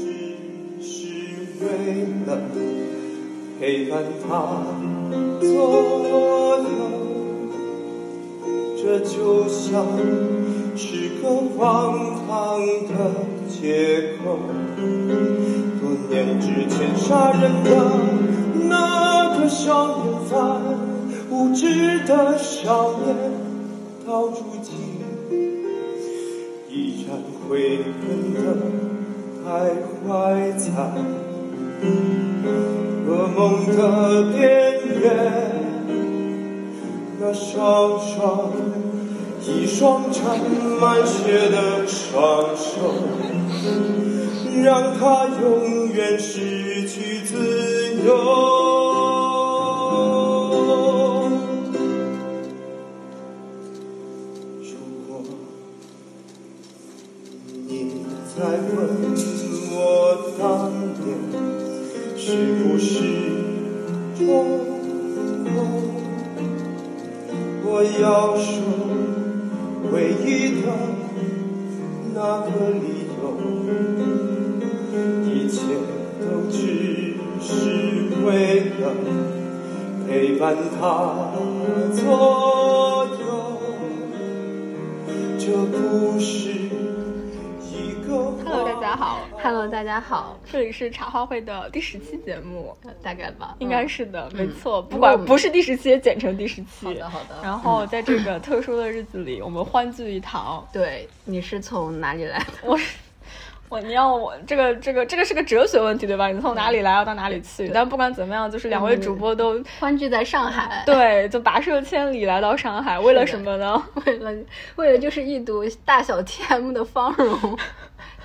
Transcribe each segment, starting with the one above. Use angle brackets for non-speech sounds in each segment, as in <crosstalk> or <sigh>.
只是为了陪伴他左右，这就像是个荒唐的借口。多年之前杀人的那个少年犯，无知的少年，到如今依然悔恨的徘徊在噩梦的边缘。那双双一双沾满血的双手，让他永远失去自由。家好，这里是茶话会的第十期节目，呃大概吧，应该是的，没错。不管不是第十期，也简称第十期。好的好的然后在这个特殊的日子里，我们欢聚一堂。对，你是从哪里来的？我我你要我这个这个这个是个哲学问题，对吧？你从哪里来要到哪里去？但不管怎么样，就是两位主播都欢聚在上海，对，就跋涉千里来到上海，为了什么呢？为了为了就是一睹大小 TM 的芳容。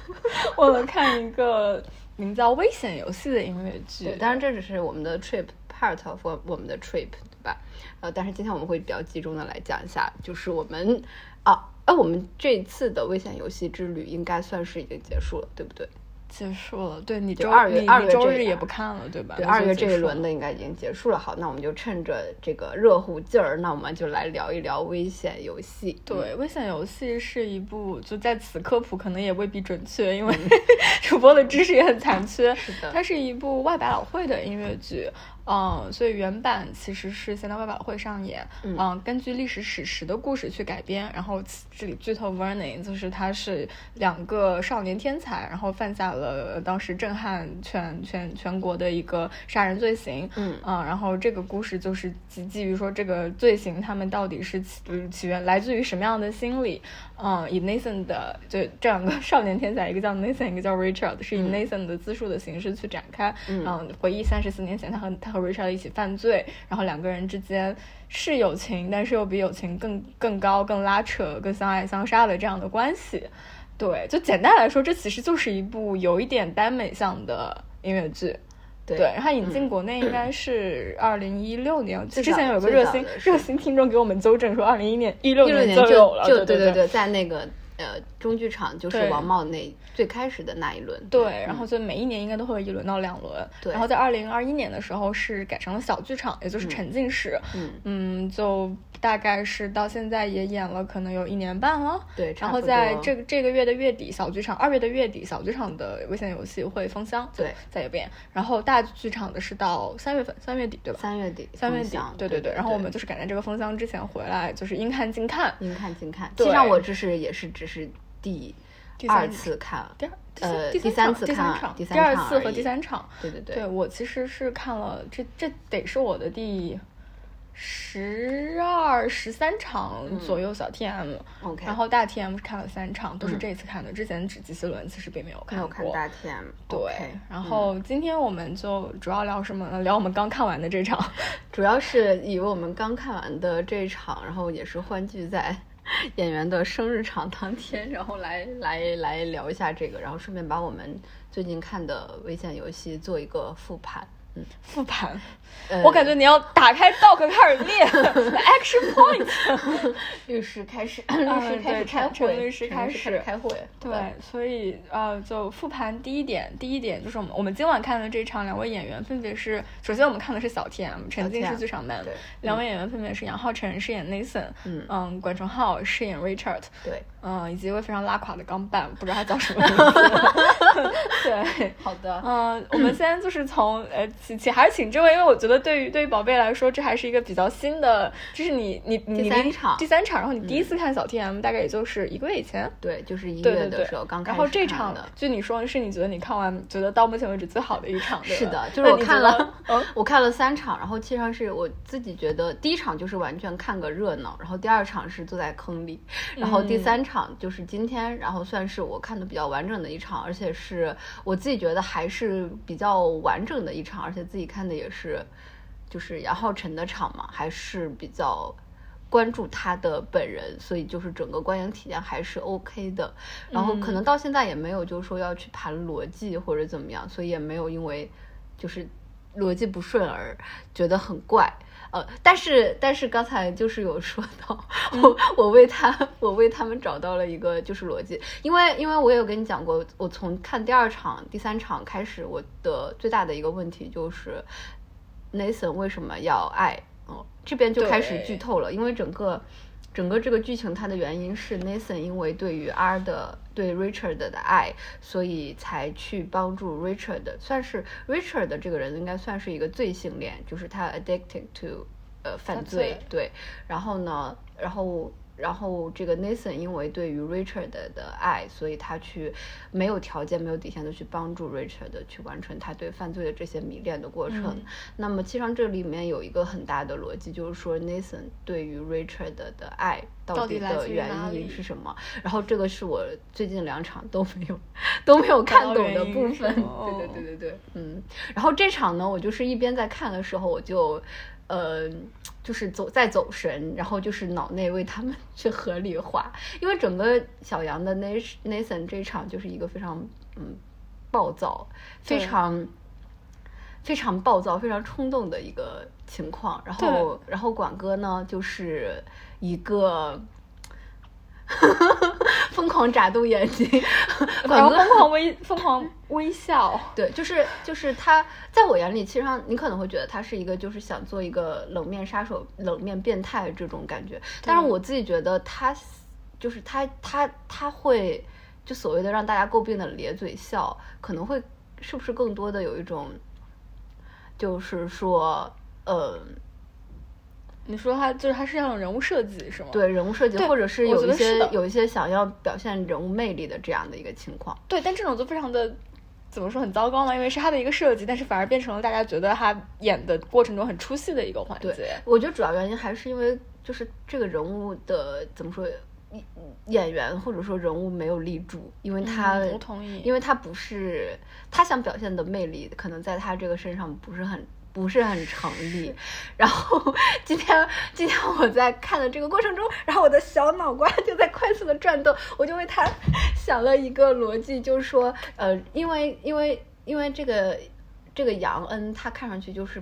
<laughs> 我们看一个名叫《危险游戏》的音乐剧，。当然这只是我们的 trip part of 我们的 trip，对吧？呃，但是今天我们会比较集中的来讲一下，就是我们啊，哎，我们这次的危险游戏之旅应该算是已经结束了，对不对？结束了，对你周你二月二月周日也不看了，对吧？对，二月这一轮的应该已经结束了。好，那我们就趁着这个热乎劲儿，那我们就来聊一聊危险游戏。对，《危险游戏》是一部就在此科普可能也未必准确，因为 <laughs> 主播的知识也很残缺。是的它是一部外百老汇的音乐剧，嗯，所以原版其实是先在外百老汇上演，嗯，根据历史史实的故事去改编。然后这里剧透 Vernon，就是他是两个少年天才，然后犯下了当时震撼全全全国的一个杀人罪行，嗯然后这个故事就是基基于说这个罪行他们到底是起呃起源来自于什么样的心理，嗯，以 Nathan 的就这两个 <laughs> 少年天才，一个叫 Nathan，一个叫 Richard，是以 Nathan 的自述的形式去展开，嗯，回忆三十四年前他和他和 Richard 一起犯罪，然后两个人之间是友情，但是又比友情更更高、更拉扯、更相爱相杀的这样的关系。对，就简单来说，这其实就是一部有一点耽美向的音乐剧。对然后引进国内应该是 <clears throat> 二零一六年，之前有个热心热心听众给我们纠正说，二零一年一六一六年就有了，就对对对，在那个呃中剧场，就是王茂那最开始的那一轮。对，然后就每一年应该都会有一轮到两轮。对然后在二零二一年的时候是改成了小剧场，也就是沉浸式。嗯嗯，就大概是到现在也演了可能有一年半了。对然后在这个这个月的月底，小剧场二月的月底，小剧场的危险游戏会封箱，对，再也不演。然后大剧场的是到三月份，三月底对吧？三月底三月底，对对对。然后我们就是赶在这个封箱之前回来，就是应看尽看。应看尽看。对其实上我这是也是只是第第三二次看，第二、呃第第三次看第三看场，第第二次和第三场。对对对对我其实是看了，这这得是我的第十二、十三场左右小 TM，、嗯 OK 然后大 TM 是看了三场，都是这次看的。之前只吉西伦其实并没有看过。有看大 TM。对 OK，然后今天我们就主要聊什么呢？聊我们刚看完的这场。<laughs> 主要是以我们刚看完的这一场，然后也是欢聚在 <laughs> 演员的生日场当天，然后来来来聊一下这个，然后顺便把我们最近看的危险游戏做一个复盘。嗯，复盘，呃我感觉你要打开 doc 开始练 <laughs> action point。<laughs> 律师开始，嗯律师开始开会，陈律师开始。开会。对，所以呃，就复盘第一点，第一点就是我们我们今晚看的这场两位演员分别是，首先我们看的是小 TM 沉浸式剧场版对，两位演员分别是杨浩辰饰演 Nathan，嗯。嗯，管仲浩饰演 Richard，对，嗯，以及一位非常拉垮的钢板，不知道他叫什么名字。<laughs> 对，对，好的，嗯，我们先就是从呃，请请还是请这位，因为我觉得对于对于宝贝来说，这还是一个比较新的，就是你你你第三场第三场，然后你第一次看小 T M，大概也就是一个月以前。对，就是一对对对月的时候，刚开然后这场看的。就你说是你觉得你看完觉得到目前为止最好的一场，对是的，就是我看了，嗯，我看了三场，然后其实上是我自己觉得第一场就是完全看个热闹，然后第二场是坐在坑里，然后第嗯三场就是今天，然后算是我看的比较完整的一场，而且是我自己觉得还是比较完整的一场，而且自己看的也是就是杨浩辰的场嘛，还是比较。关注他的本人，所以就是整个观影体验还是 OK 的。然后可能到现在也没有就是说要去盘逻辑或者怎么样，所以也没有因为就是逻辑不顺而觉得很怪。呃，但是但是刚才就是有说到，我我为他我为他们找到了一个就是逻辑，因为因为我也有跟你讲过，我从看第二场、第三场开始，我的最大的一个问题就是 Nathan 为什么要爱？哦，这边就开始剧透了，因为整个整个这个剧情它的原因是 Nathan 因为对于 R 的对 Richard 的爱，所以才去帮助 Richard，算是 Richard 的这个人应该算是一个罪性恋，就是他 addicted to 呃犯罪，对，然后呢，然后。然后这个 Nathan 因为对于 Richard 的爱，所以他去没有条件、没有底线的去帮助 Richard 去完成他对犯罪的这些迷恋的过程。嗯那么，其实上这里面有一个很大的逻辑，就是说 Nathan 对于 Richard 的爱到底的原因是什么？然后这个是我最近两场都没有都没有看懂的部分。对对对对对，嗯。然后这场呢，我就是一边在看的时候，我就。呃，就是走在走神，然后就是脑内为他们 <laughs> 去合理化，因为整个小杨的 Nathan 这一场就是一个非常嗯暴躁，非常非常暴躁、非常冲动的一个情况。然后，然后管哥呢，就是一个 <laughs> 疯狂眨动眼睛，<laughs> 然后疯狂微疯狂微笑，<laughs> 对，就是就是他，在我眼里，其实上你可能会觉得他是一个就是想做一个冷面杀手、冷面变态这种感觉，但是我自己觉得他就是他他他会就所谓的让大家诟病的咧嘴笑，可能会是不是更多的有一种，就是说呃。你说他就是他是那种人物设计是吗？对人物设计，对或者是有一些有一些想要表现人物魅力的这样的一个情况。对，但这种就非常的怎么说很糟糕嘛？因为是他的一个设计，但是反而变成了大家觉得他演的过程中很出戏的一个环节。我觉得主要原因还是因为就是这个人物的怎么说，演演员或者说人物没有立住，因为他、嗯我同意因为他不是他想表现的魅力，可能在他这个身上不是很。不是很成立，然后 <laughs> 今天今天我在看的这个过程中，然后我的小脑瓜就在快速的转动，我就为他 <laughs> 想了一个逻辑，就是说，呃，因为因为因为这个这个杨恩他看上去就是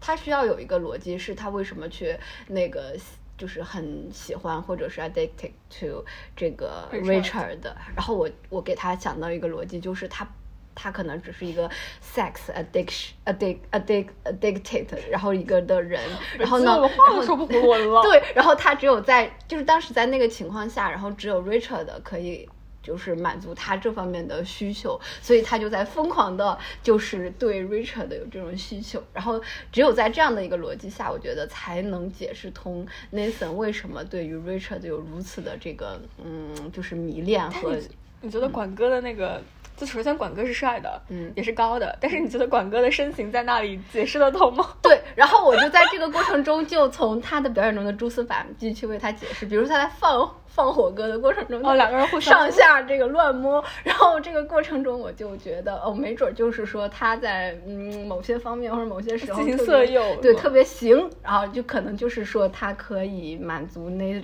他需要有一个逻辑，是他为什么去那个就是很喜欢或者是 addicted to 这个 Richard 的。然后我我给他想到一个逻辑，就是他他可能只是一个 sex addiction addict addict addicted，然后一个的人，<laughs> 然后呢，我话都说不回我了。对，然后他只有在就是当时在那个情况下，然后只有 Richard 可以就是满足他这方面的需求，所以他就在疯狂的，就是对 Richard 有这种需求，然后只有在这样的一个逻辑下，我觉得才能解释通 Nathan 为什么对于 Richard 有如此的这个嗯，就是迷恋和你你觉得管哥的那个？就首先，管哥是帅的，嗯也是高的，但是你觉得管哥的身形在那里解释得通吗？<laughs> 对，然后我就在这个过程中，就从他的表演中的蛛丝马迹去为他解释，比如说他在放放火歌的过程中，哦两个人互相上下这个乱摸，然后这个过程中我就觉得，哦，没准就是说他在嗯某些方面或者某些时候进行特色诱对，特别行，然后就可能就是说他可以满足 Nathan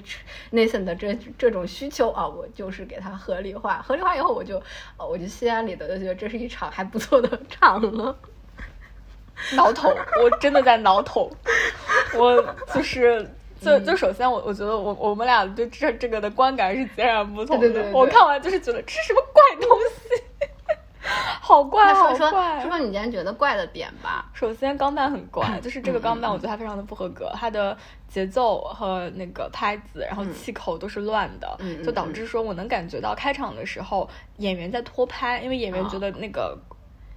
Nathan 的这这种需求啊，我就是给他合理化，合理化以后我就，哦，我就心安理得的觉得这是一场还不错的 <laughs> 场了。挠头，我真的在挠头。我就是，就嗯就首先我我觉得我我们俩对这这个的观感是截然不同的。对对对对我看完就是觉得这是什么怪东西，<laughs> 好怪，那说说好怪。说说你今天觉得怪的点吧。首先，钢弹很怪，<coughs> 就是这个钢弹，我觉得它非常的不合格，它的节奏和那个拍子，然后气口都是乱的，嗯嗯就导致说我能感觉到开场的时候演员在拖拍，因为演员觉得那个。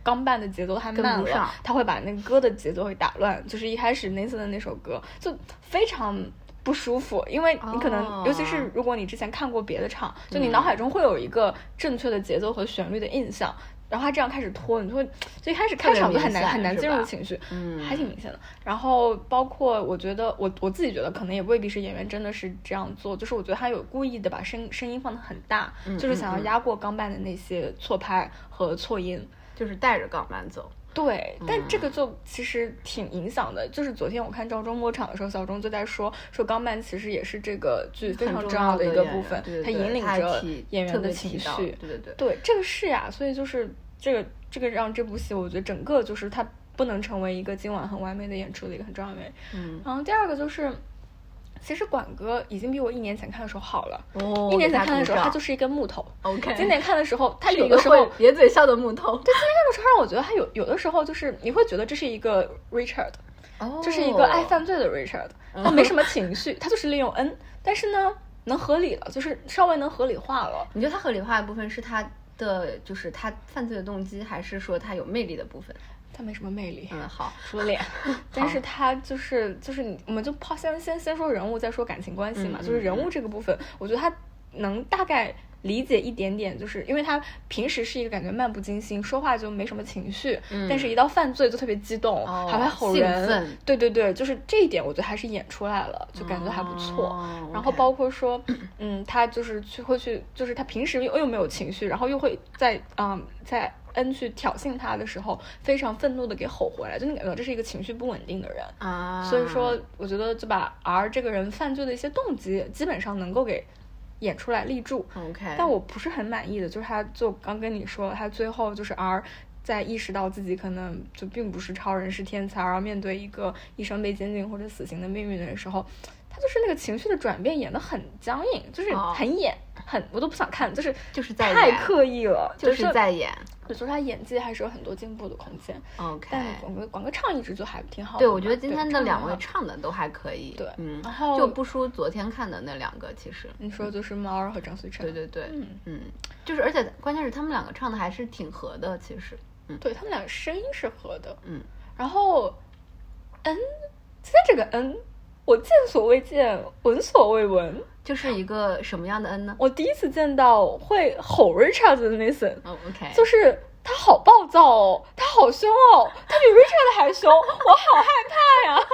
钢伴的节奏太慢了他会把那个歌的节奏会打乱。就是一开始 Nathan 的那首歌就非常不舒服，因为你可能，哦尤其是如果你之前看过别的场，就你脑海中会有一个正确的节奏和旋律的印象。然后他这样开始拖，你就会就一开始开场就很难很难进入情绪，嗯还挺明显的。然后包括我觉得我我自己觉得可能也未必是演员真的是这样做，就是我觉得他有故意的把声声音放的很大，嗯就是想要压过钢伴的那些错拍和错音。就是带着钢板走。对，但嗯这个就其实挺影响的。就是昨天我看赵忠末场的时候，小钟就在说，说钢伴其实也是这个剧非常重要的一个部分，它引领着演员的情绪。对对对。对，这个是呀，所以就是这个这个让这部戏，我觉得整个就是它不能成为一个今晚很完美的演出的一个很重要的原因。嗯，然后第二个就是，其实管哥已经比我一年前看的时候好了。哦一年前看的时候，他就是一根木头。OK。今年看的时候，他有的时候咧嘴笑的木头。对，今年看的时候让我觉得他有有的时候就是你会觉得这是一个 Richard，哦这是一个爱犯罪的 Richard，他没什么情绪，他就是利用 N，但是呢能合理了，就是稍微能合理化了。你觉得他合理化的部分是他的，就是他犯罪的动机，还是说他有魅力的部分？他没什么魅力，嗯，好，<laughs> 除了脸，<laughs> 但是他就是就是你，我们就抛先先先说人物，再说感情关系嘛。嗯就是人物这个部分，我觉得他能大概理解一点点，就是因为他平时是一个感觉漫不经心，说话就没什么情绪，嗯但是一到犯罪就特别激动，哦还会吼人。对对对，就是这一点，我觉得还是演出来了，就感觉还不错。哦然后包括说，嗯，他就是去会去，就是他平时又又没有情绪，然后又会在嗯在恩去挑衅他的时候，非常愤怒的给吼回来，就你感觉这是一个情绪不稳定的人。啊，所以说，我觉得就把 R 这个人犯罪的一些动机，基本上能够给演出来立住。OK，但我不是很满意的，就是他就刚跟你说，他最后就是 R 在意识到自己可能就并不是超人，是天才，然后面对一个一生被监禁或者死刑的命运的时候，他就是那个情绪的转变演得很僵硬，就是哦很演，很我都不想看，就是就是在太刻意了，就是在演。我觉得他演技还是有很多进步的空间。OK，但广哥广哥唱一直就还挺好的。对，我觉得今天的两位唱的都还可以。对嗯，然后就不输昨天看的那两个，其实。你说就是猫儿和张思成，对对对，嗯嗯，就是而且关键是他们两个唱的还是挺合的，其实。嗯对他们两个声音是合的，嗯，然后嗯今天这个 N，我见所未见，闻所未闻，就是一个什么样的 N 呢？我第一次见到会吼 Richard 的 Nathan，哦，OK，就是他好暴躁哦，他好凶哦，他比 Richard 还凶，<laughs> 我好害怕呀。<laughs>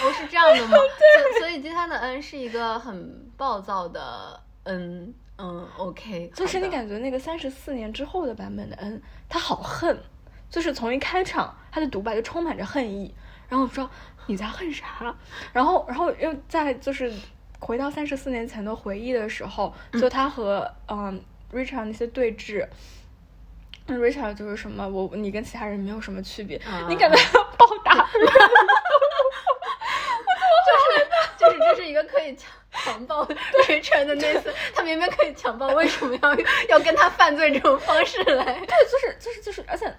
哦是这样的吗？所 <laughs> 所以今天的 N 是一个很暴躁的 N，嗯，OK，就是你感觉那个三十四年之后的版本的 N，他好恨，就是从一开场他的独白就充满着恨意，然后我说你在恨啥？然后然后又在就是回到三十四年前的回忆的时候，就他和嗯 Richard 那些对峙。那 Richard 就是什么，我你跟其他人没有什么区别，嗯你感觉暴打 <laughs> <laughs> 就是就是这是一个可以强强暴 Richard 的那次，他明明可以强暴，为什么要要跟他犯罪这种方式来？对，就是就是就是，而且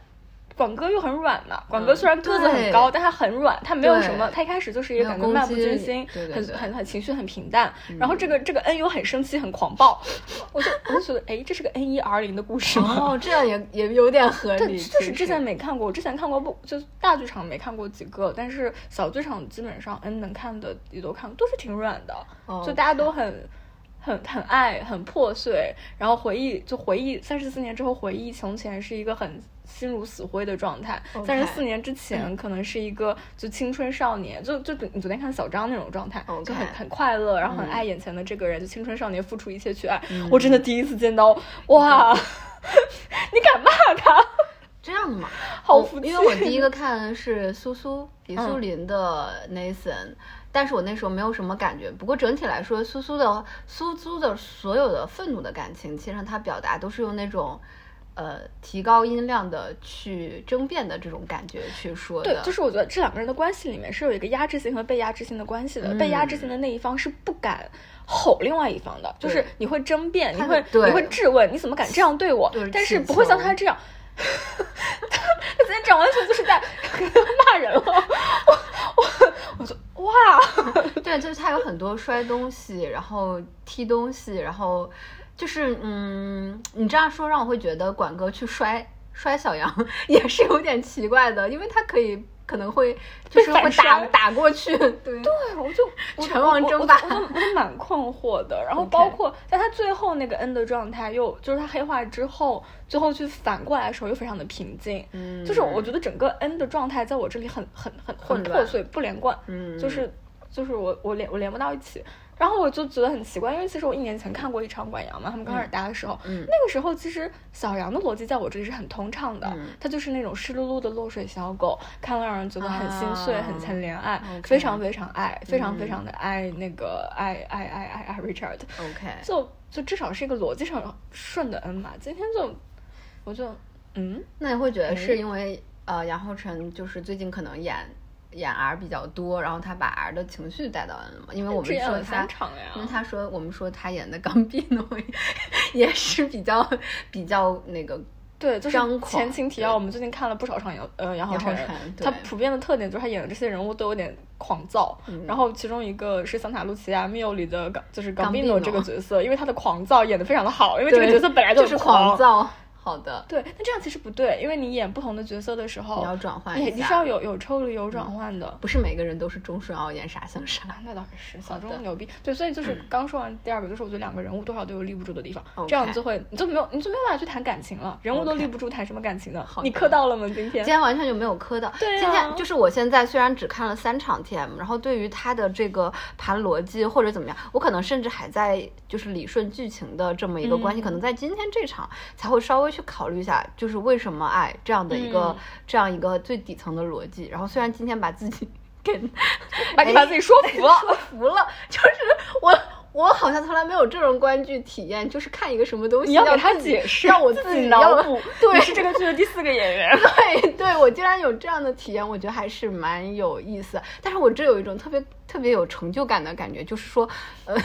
广哥又很软嘛。广哥嗯虽然个子很对高，但他很软，他没有什么，他一开始就是一个感觉漫不经心，很很很情绪很平淡。然后这个这个 N 又很生气，很狂暴，<laughs> 我就我就觉得，哎，这是个 N 一 R 零的故事吗？哦，这样也也有点合对，理。就是之前没看过，我之前看过不就大剧场没看过几个，但是小剧场基本上 N 能看的也都看，都是挺软的，哦就大家都很。很很爱，很破碎，然后回忆就回忆三十四年之后回忆从前是一个很心如死灰的状态。三十四年之前可能是一个就青春少年，就就你昨天看小张那种状态就很很快乐，然后很嗯。爱眼前的这个人，就青春少年付出一切去爱。我真的第一次见到，哇，<laughs> 你敢骂他？这样的嘛，好服气因为我第一个看的是苏苏李嗯。苏林的 Nathan，、但是我那时候没有什么感觉。不过整体来说，苏苏的苏苏的所有的愤怒的感情，其实上他表达都是用那种。呃提高音量的去争辩的这种感觉去说的。对，就是我觉得这两个人的关系里面是有一个压制性和被压制性的关系的。被压制性的那一方是不敢吼另外一方的，就是你会争辩，你会你会质问，你怎么敢这样对我？但是不会像他这样。他 <laughs> 他今天这样完全就是在 <laughs> 骂人了。我我我就哇，<laughs> 对，就是他有很多摔东西，然后踢东西，然后就是嗯，你这样说让我会觉得管哥去摔摔小杨也是有点奇怪的，因为他可以。可能会就是会打打过去，对，对。我就全网争霸，我我就蛮困惑的。然后包括在他最后那个 N 的状态，又就是他黑化之后，最后去反过来的时候又非常的平静。嗯，就是我觉得整个 N 的状态在我这里很很很很破碎不连贯。嗯，就是就是我我连我连不到一起。然后我就觉得很奇怪，因为其实我一年前看过一场管杨嘛，他们刚开始搭的时候，嗯那个时候其实小杨的逻辑在我这里是很通畅的，他就是那种湿漉漉的落水小狗，看了让人觉得很心碎，很很怜爱，非常非常爱，非常非常的爱那个爱爱爱爱爱 Richard。OK，就就至少是一个逻辑上顺的 N 嘛。今天就我就嗯，那你会觉得是因为呃杨浩辰就是最近可能演。演 R 比较多，然后他把 R 的情绪带到 N 了嘛？因为我们说他，因为他说我们说他演的冈比 <laughs> 诺也是比较比较那个对，就是前情提要，我们最近看了不少场杨呃杨浩辰，他普遍的特点就是他演的这些人物都有点狂躁，然后其中一个是桑塔露琪亚缪》里的港就是冈比诺这个角色，因为他的狂躁演的非常的好，因为这个角色本来就是狂躁。好的，对，那这样其实不对，因为你演不同的角色的时候，你要转换一下，你是要。有有抽离、有转换的，不是每个人都是钟顺奥演傻像傻，那倒是 <laughs> 小钟牛逼，对，所以就是刚说完第二个，就是我觉得两个人物多少都有立不住的地方，这样就会你就没有你就没有办法去谈感情了，人物都立不住，谈什么感情呢？好你磕到了吗？今天今天完全就没有磕到，对，今天就是我现在虽然只看了三场 TM，然后对于他的这个盘逻辑或者怎么样，我可能甚至还在就是理顺剧情的这么一个关系，可能。在今天这场才会稍微去考虑一下。就是为什么爱这样的一个这样一个最底层的逻辑，然后虽然今天把自己 <laughs> 给把你把自己说服了，说服了，就是我我好像从来没有这种观剧体验，就是看一个什么东西要给他解释，让我自己脑补，<laughs> 对，是这个剧的第四个演员，对，对我竟然有这样的体验，我觉得还是蛮有意思，但是我这有一种特别。特别有成就感的感觉，就是说，呃，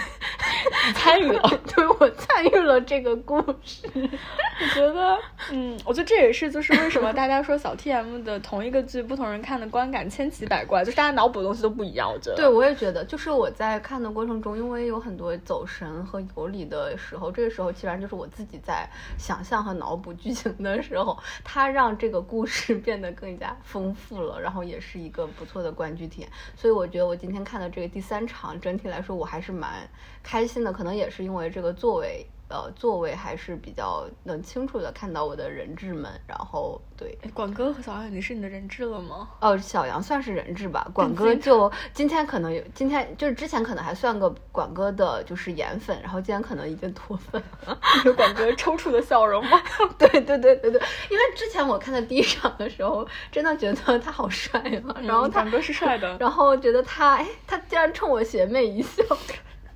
<laughs> 参与了，<laughs> 对我参与了这个故事。<laughs> 我觉得，嗯，我觉得这也是就是为什么大家说小 T M 的同一个剧，不同人看的观感千奇百怪，就是大家脑补的东西都不一样。我觉得，对我也觉得，就是我在看的过程中，因为有很多走神和游离的时候，这个时候其实就是我自己在想象和脑补剧情的时候，它让这个故事变得更加丰富了，然后也是一个不错的观剧体验。所以我觉得我今天看。看的这个第三场，整体来说我还是蛮开心的，可能也是因为这个座位。呃，座位还是比较能清楚的看到我的人质们，然后对，管哥和小杨，你是你的人质了吗？哦，小杨算是人质吧，管哥就今天可能有，今天就是之前可能还算个管哥的就是颜粉，然后今天可能已经脱粉了。<laughs> 有管哥抽搐的笑容吗？<laughs> 对对对对对，因为之前我看的第一场的时候，真的觉得他好帅啊，然后管哥是帅的，<laughs> 然后觉得他，哎，他竟然冲我邪魅一笑。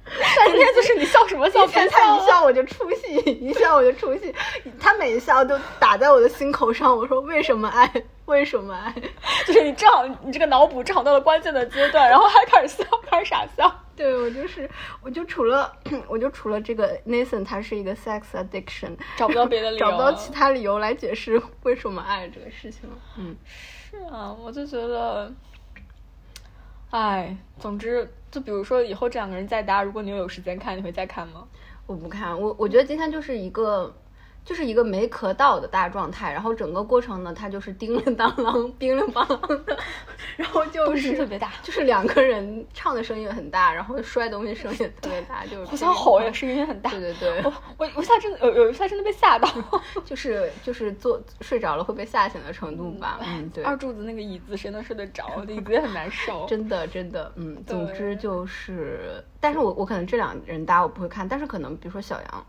<laughs> 今天就是你笑什么笑？他一笑我就出戏，一笑我就出戏。他每一笑都打在我的心口上。我说为什么爱？<laughs> 为什么爱？就是你正好，你这个脑补正好到了关键的阶段，然后还开始笑，开始傻笑。对我就是，我就除了，<clears throat> 我就除了这个 Nathan，他是一个 sex addiction，找不到别的理由，找不到其他理由来解释为什么爱这个事情了。嗯，是啊，我就觉得。哎，总之，就比如说以后这两个人再搭，如果你有时间看，你会再看吗？我不看，我我觉得今天就是一个。就是一个没咳到的大状态，然后整个过程呢，他就是叮铃当啷、叮铃当啷的，然后就是特别大，就是两个人唱的声音也很大，然后摔东西声音也特别大，就是互相吼也声音很大。对对对，我我我一下真的有有一下真的被吓到，就是就是坐睡着了会被吓醒的程度吧。嗯，对。二柱子那个椅子谁能睡得着？椅子也很难受。<laughs> 真的真的，嗯，总之就是，但是我我可能这两人搭我不会看，但是可能比如说小杨。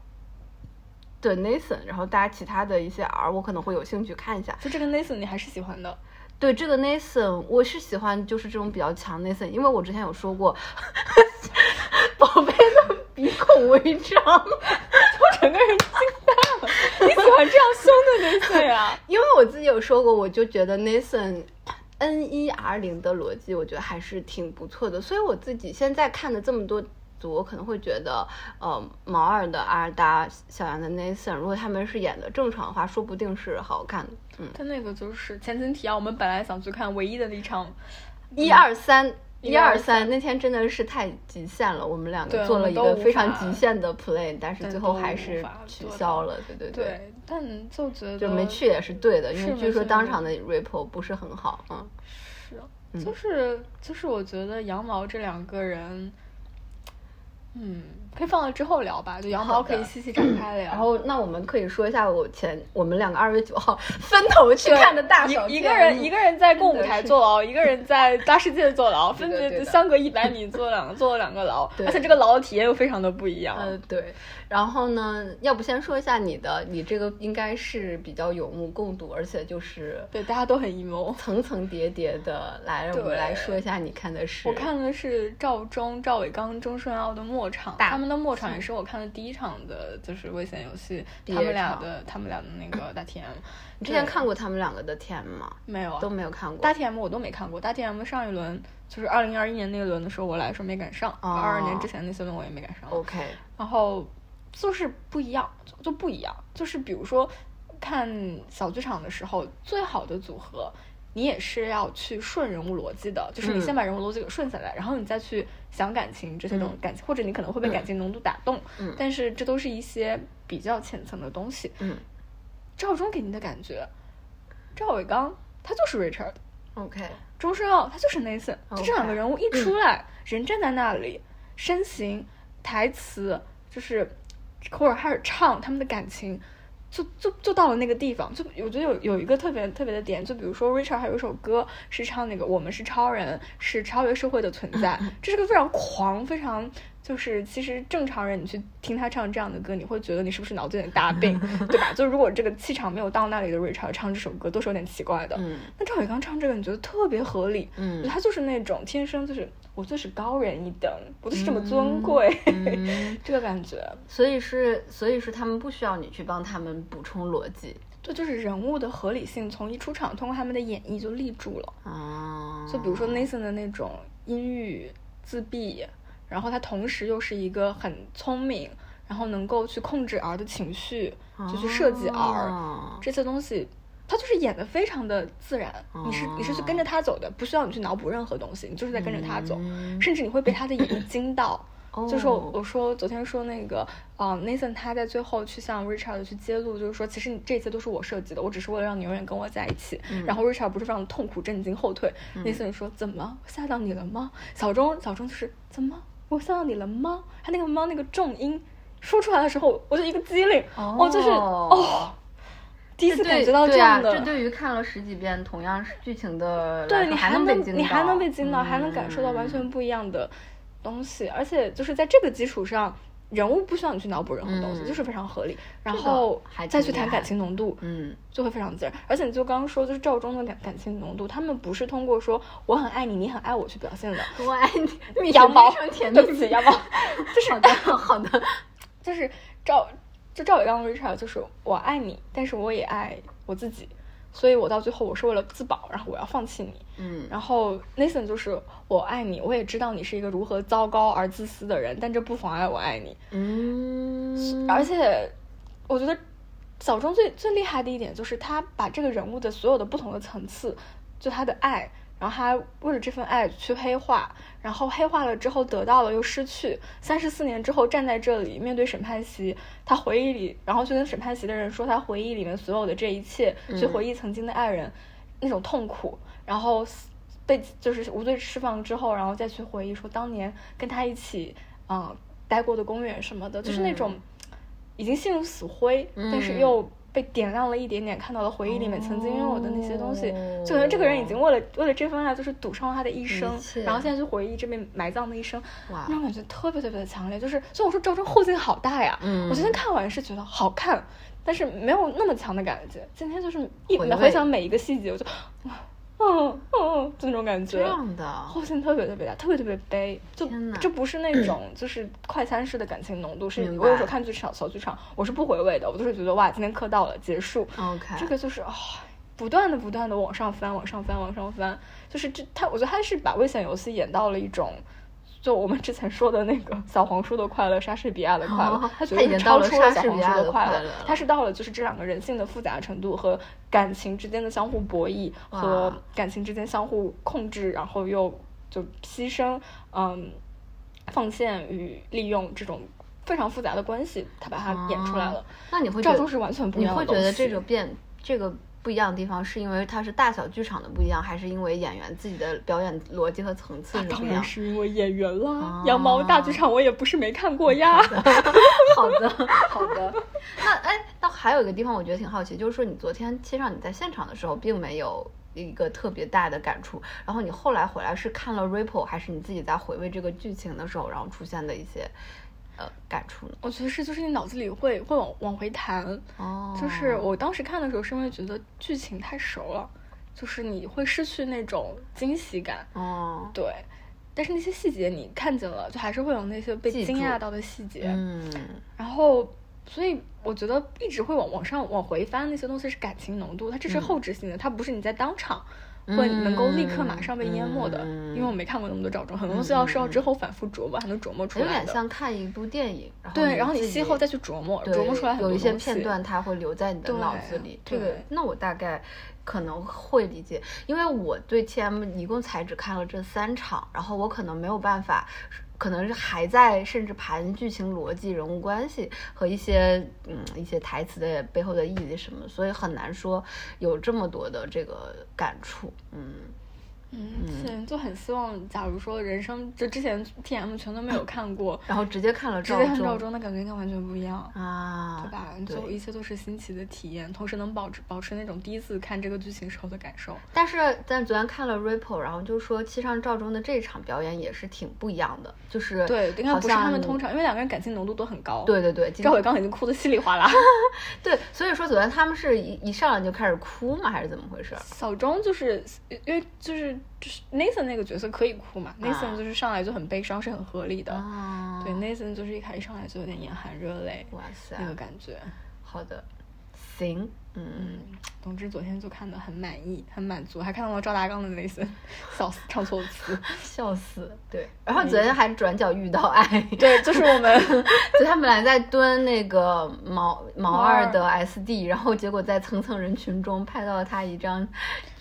的 Nathan，然后大家其他的一些 R，我可能会有兴趣看一下。就这个 Nathan，你还是喜欢的？对，这个 Nathan，我是喜欢，就是这种比较强 Nathan，因为我之前有说过，<laughs> 宝贝的。鼻孔微张，<laughs> 我整个人惊呆了。你喜欢这样凶的 Nathan 呀？<laughs> 因为我自己有说过，我就觉得 Nathan N 一 R 零的逻辑，我觉得还是挺不错的。所以我自己现在看的这么多组，我可能会觉得，呃，毛二的阿尔达小杨的 Nathan，如果他们是演的正常的话，说不定是好看的。嗯，但那个就是前情提要，我们本来想去看唯一的那场一二三。一二三三那天真的是太极限了，我们两个做了一个非常极限的 play，但是最后还是取消了。对对对，但就觉得就没去也是对的，因为据说当场的 ripple 不是很好。嗯，是，就是就是，我觉得羊毛这两个人，嗯，可以放到之后聊吧，就羊毛可以细细展开聊。然后那我们可以说一下我前我们两个二月九号分头去 <laughs> 看的大小一一个人一个人在共舞台坐牢，一个人在大世界坐牢，<laughs> 分别相隔一百米坐两个 <laughs> 坐了两个牢，对而且这个牢的体验又非常的不一样。呃，对，然后呢，要不先说一下你的，你这个应该是比较有目共睹，而且就是对，大家都很 emo。层层叠叠的。来，我们来说一下你看的是，我看的是赵忠、赵伟刚、钟顺奥的末场，大他们的末场也是我看的第一场的，就是危险游戏，他们俩的他们俩的那个大 TM。你之前看过他们两个的 TM 吗？没有啊？都没有看过。大 TM 我都没看过，大 TM 上一轮就是二零二一年那一轮的时候，我来说没赶上，哦二二、年之前那些轮我也没赶上。OK，然后就是不一样，就就不一样。就是比如说看小剧场的时候，最好的组合，你也是要去顺人物逻辑的，就是你嗯。先把人物逻辑给顺下来，然后你再去想感情这些东嗯。感情，或者你可能会被感情浓度打动，嗯。但是这都是一些比较浅层的东西。嗯。赵忠给你的感觉，赵伟刚他就是 Richard。，OK，钟顺奥他就是 Nathan，就这两个人物一出来，人站在那里，身形、台词，就是或者开始唱他们的感情，就就就到了那个地方。就我觉得有有一个特别特别的点，就比如说 Richard 还有一首歌是唱那个我们是超人，是超越社会的存在，这是个非常狂、非常。就是其实正常人，你去听他唱这样的歌，你会觉得你是不是脑子有点大病，<laughs> 对吧？就如果这个气场没有到那里的 Richard 唱这首歌，都是有点奇怪的。嗯那赵伟刚唱这个，你觉得特别合理，嗯他就是那种天生就是我就是高人一等，我就是这么尊贵，嗯 <laughs> 这个感觉。所以是，所以是他们不需要你去帮他们补充逻辑对就是人物的合理性，从一出场通过他们的演绎就立住了。啊。就比如说 Nathan 的那种阴郁、自闭，然后他同时又是一个很聪明，然后能够去控制 R 的情绪，就去设计 R，、哦这些东西，他就是演的非常的自然。你是你是去跟着他走的，不需要你去脑补任何东西，你就是在跟着他走，嗯甚至你会被他的演绎惊到。<laughs> 哦就是我我说昨天说那个，啊、n a t h a n 他在最后去向 Richard 去揭露，就是说其实你这一切都是我设计的，我只是为了让你永远跟我在一起。嗯然后 Richard 不是非常痛苦、震惊、后退。Nathan 说怎么吓到你了吗？小钟小钟就是怎么我吓到你了吗？他那个猫那个重音说出来的时候，我就一个机灵，哦就是哦，第一次感觉到这样的。这对于看了十几遍同样是剧情的对你还能被你还能被惊到，还能感受到完全不一样的东西，而且就是在这个基础上，人物不需要你去脑补任何东西，嗯就是非常合理。然后还再去谈感情浓度，嗯就会非常自然。而且你就刚刚说，就是赵忠的感感情浓度，他们不是通过说我很爱你，你很爱我去表现的。嗯，我爱你，蜜羊毛蜜，甜对不起，羊毛，就是好的好的，就是赵，就赵伟刚的 Richard 就是我爱你，但是我也爱我自己，所以我到最后我是为了自保，然后我要放弃你。嗯然后 Nathan 就是我爱你，我也知道你是一个如何糟糕而自私的人，但这不妨碍我爱你。嗯，而且我觉得小钟最最厉害的一点就是他把这个人物的所有的不同的层次，就他的爱，然后他为了这份爱去黑化，然后黑化了之后得到了又失去，三十四年之后站在这里面对审判席，他回忆里，然后就跟审判席的人说他回忆里面所有的这一切，去回忆曾经的爱人那种痛苦，然后被就是无罪释放之后，然后再去回忆说当年跟他一起嗯待过的公园什么的，就是那种已经陷入死灰，但是嗯。又被点亮了一点点，看到了回忆里面曾经拥有的那些东西，哦。就感觉这个人已经为了为了这份爱，就是赌上了他的一生，然后现在去回忆这边埋葬的一生，哇。那种感觉特别特别的强烈。就是所以我说赵忠后劲好大呀，嗯。我昨天看完是觉得好看，但是没有那么强的感觉。今天就是一回想每一个细节，我就哇嗯嗯，就那种感觉。这样的，后劲特别特别大，特别特别悲。就这不是那种 <clears throat> 就是快餐式的感情浓度，是我有时候看剧场、小剧场，我是不回味的，我就是觉得哇，今天课到了，结束。OK，这个就是啊、不断的不断的往上翻，往上翻，往上翻，就是这他，我觉得他是把危险游戏演到了一种。就我们之前说的那个小黄书的快乐，莎士比亚的快乐，哦他他已经超到了莎出了小黄书的快乐他是到了就是这两个人性的复杂程度和感情之间的相互博弈和感情之间相互控制，然后又就牺牲，嗯，奉献与利用这种非常复杂的关系，他把它演出来了。哦那你会赵忠是完全不一你样的你。会觉得这个变这个不一样的地方，是因为它是大小剧场的不一样，还是因为演员自己的表演逻辑和层次是不当一样？然是因为演员啦，哦羊毛大剧场我也不是没看过呀。好的，<laughs> 好的。那哎，那还有一个地方我觉得挺好奇，就是说你昨天其实上你在现场的时候并没有一个特别大的感触，然后你后来回来是看了 Ripple，还是你自己在回味这个剧情的时候，然后出现的一些呃感触呢？我觉得是，就是你脑子里会会往往回弹，哦，就是我当时看的时候是因为觉得剧情太熟了，就是你会失去那种惊喜感，哦，对。但是那些细节你看见了，就还是会有那些被惊讶到的细节，嗯，然后，所以我觉得一直会往往上往回翻那些东西是感情浓度，它这是后置性的，它不是你在当场会能够立刻马上被淹没的。嗯因为我没看过那么多赵忠，很多东西要是要之后反复琢磨才能琢磨出来有。点像看一部电影，然后对，然后你自己事后再去琢磨，琢磨出来很多有一些片段，它会留在你的脑子里。这个对，那我大概可能会理解，因为我对 TM 一共才只看了这三场，然后我可能没有办法。可能是还在甚至盘剧情逻辑、人物关系和一些嗯一些台词的背后的意义什么，所以很难说有这么多的这个感触。嗯，嗯，是就很希望，假如说人生就之前 T M 全都没有看过，然后直接看了直赵忠接看赵忠的感觉应该完全不一样。啊，对吧？对就一切都是新奇的体验，同时能保持保持那种第一次看这个剧情时候的感受。但是，但昨天看了 Ripple，然后就说七上赵忠的这场表演也是挺不一样的，就是对，应该不是他们通常，因为两个人感情浓度都很高。，对对对，赵伟刚已经哭得稀里哗啦。<laughs> <laughs> 对，所以说昨天他们是一一上来就开始哭吗？还是怎么回事？小钟就是因为就是就是 Nathan 那个角色可以哭嘛、n a t h a n 就是上来就很悲伤，是很合理的。啊，对，Nathan 就是一开始上来就有点眼含热泪，哇塞，那个感觉。好的，行，嗯，嗯，总之昨天就看得很满意，很满足，还看到了赵大刚的 Nathan，笑死，唱错词。<laughs> 笑死，对。然后昨天还转角遇到爱，<laughs> 对，就是我们 <laughs> 就他本来在蹲那个毛毛毛二二的 SD，然后结果在层层人群中拍到了他一张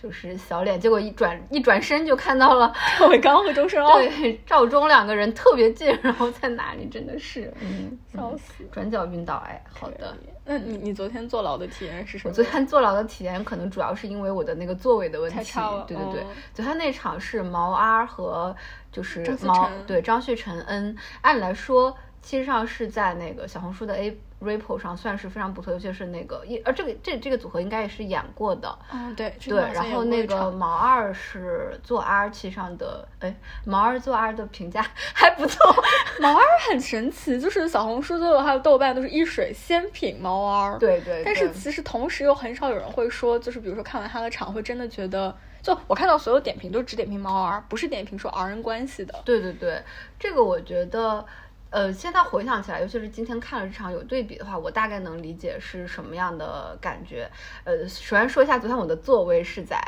就是小脸，结果一转一转身就看到了赵伟刚和周深奥，对赵忠两个人特别近，然后在哪里真的是，嗯，笑死。转角遇到爱，好的。那你你昨天坐牢的体验是什么？我昨天坐牢的体验可能主要是因为我的那个座位的问题，对对对哦，昨天那场是毛阿和就是毛对张旭晨恩，按理来说其实上是在那个小红书的 A Ripple 上算是非常不错，尤其是那个一呃这个这这个组合应该也是演过的。嗯，对对，然后那个毛二是做 R 七上的，哎，毛二做 R 的评价 <laughs> 还不错，<laughs> 毛二很神奇，就是小红书做的还有豆瓣都是一水仙品毛二。。对对，但是其实同时又很少有人会说，就是比如说看完他的场会真的觉得，就我看到所有点评都只点评毛儿，不是点评说 R 人关系的。对对对，这个我觉得，呃，现在回想起来，尤其是今天看了这场有对比的话，我大概能理解是什么样的感觉。呃，首先说一下，昨天我的座位是在，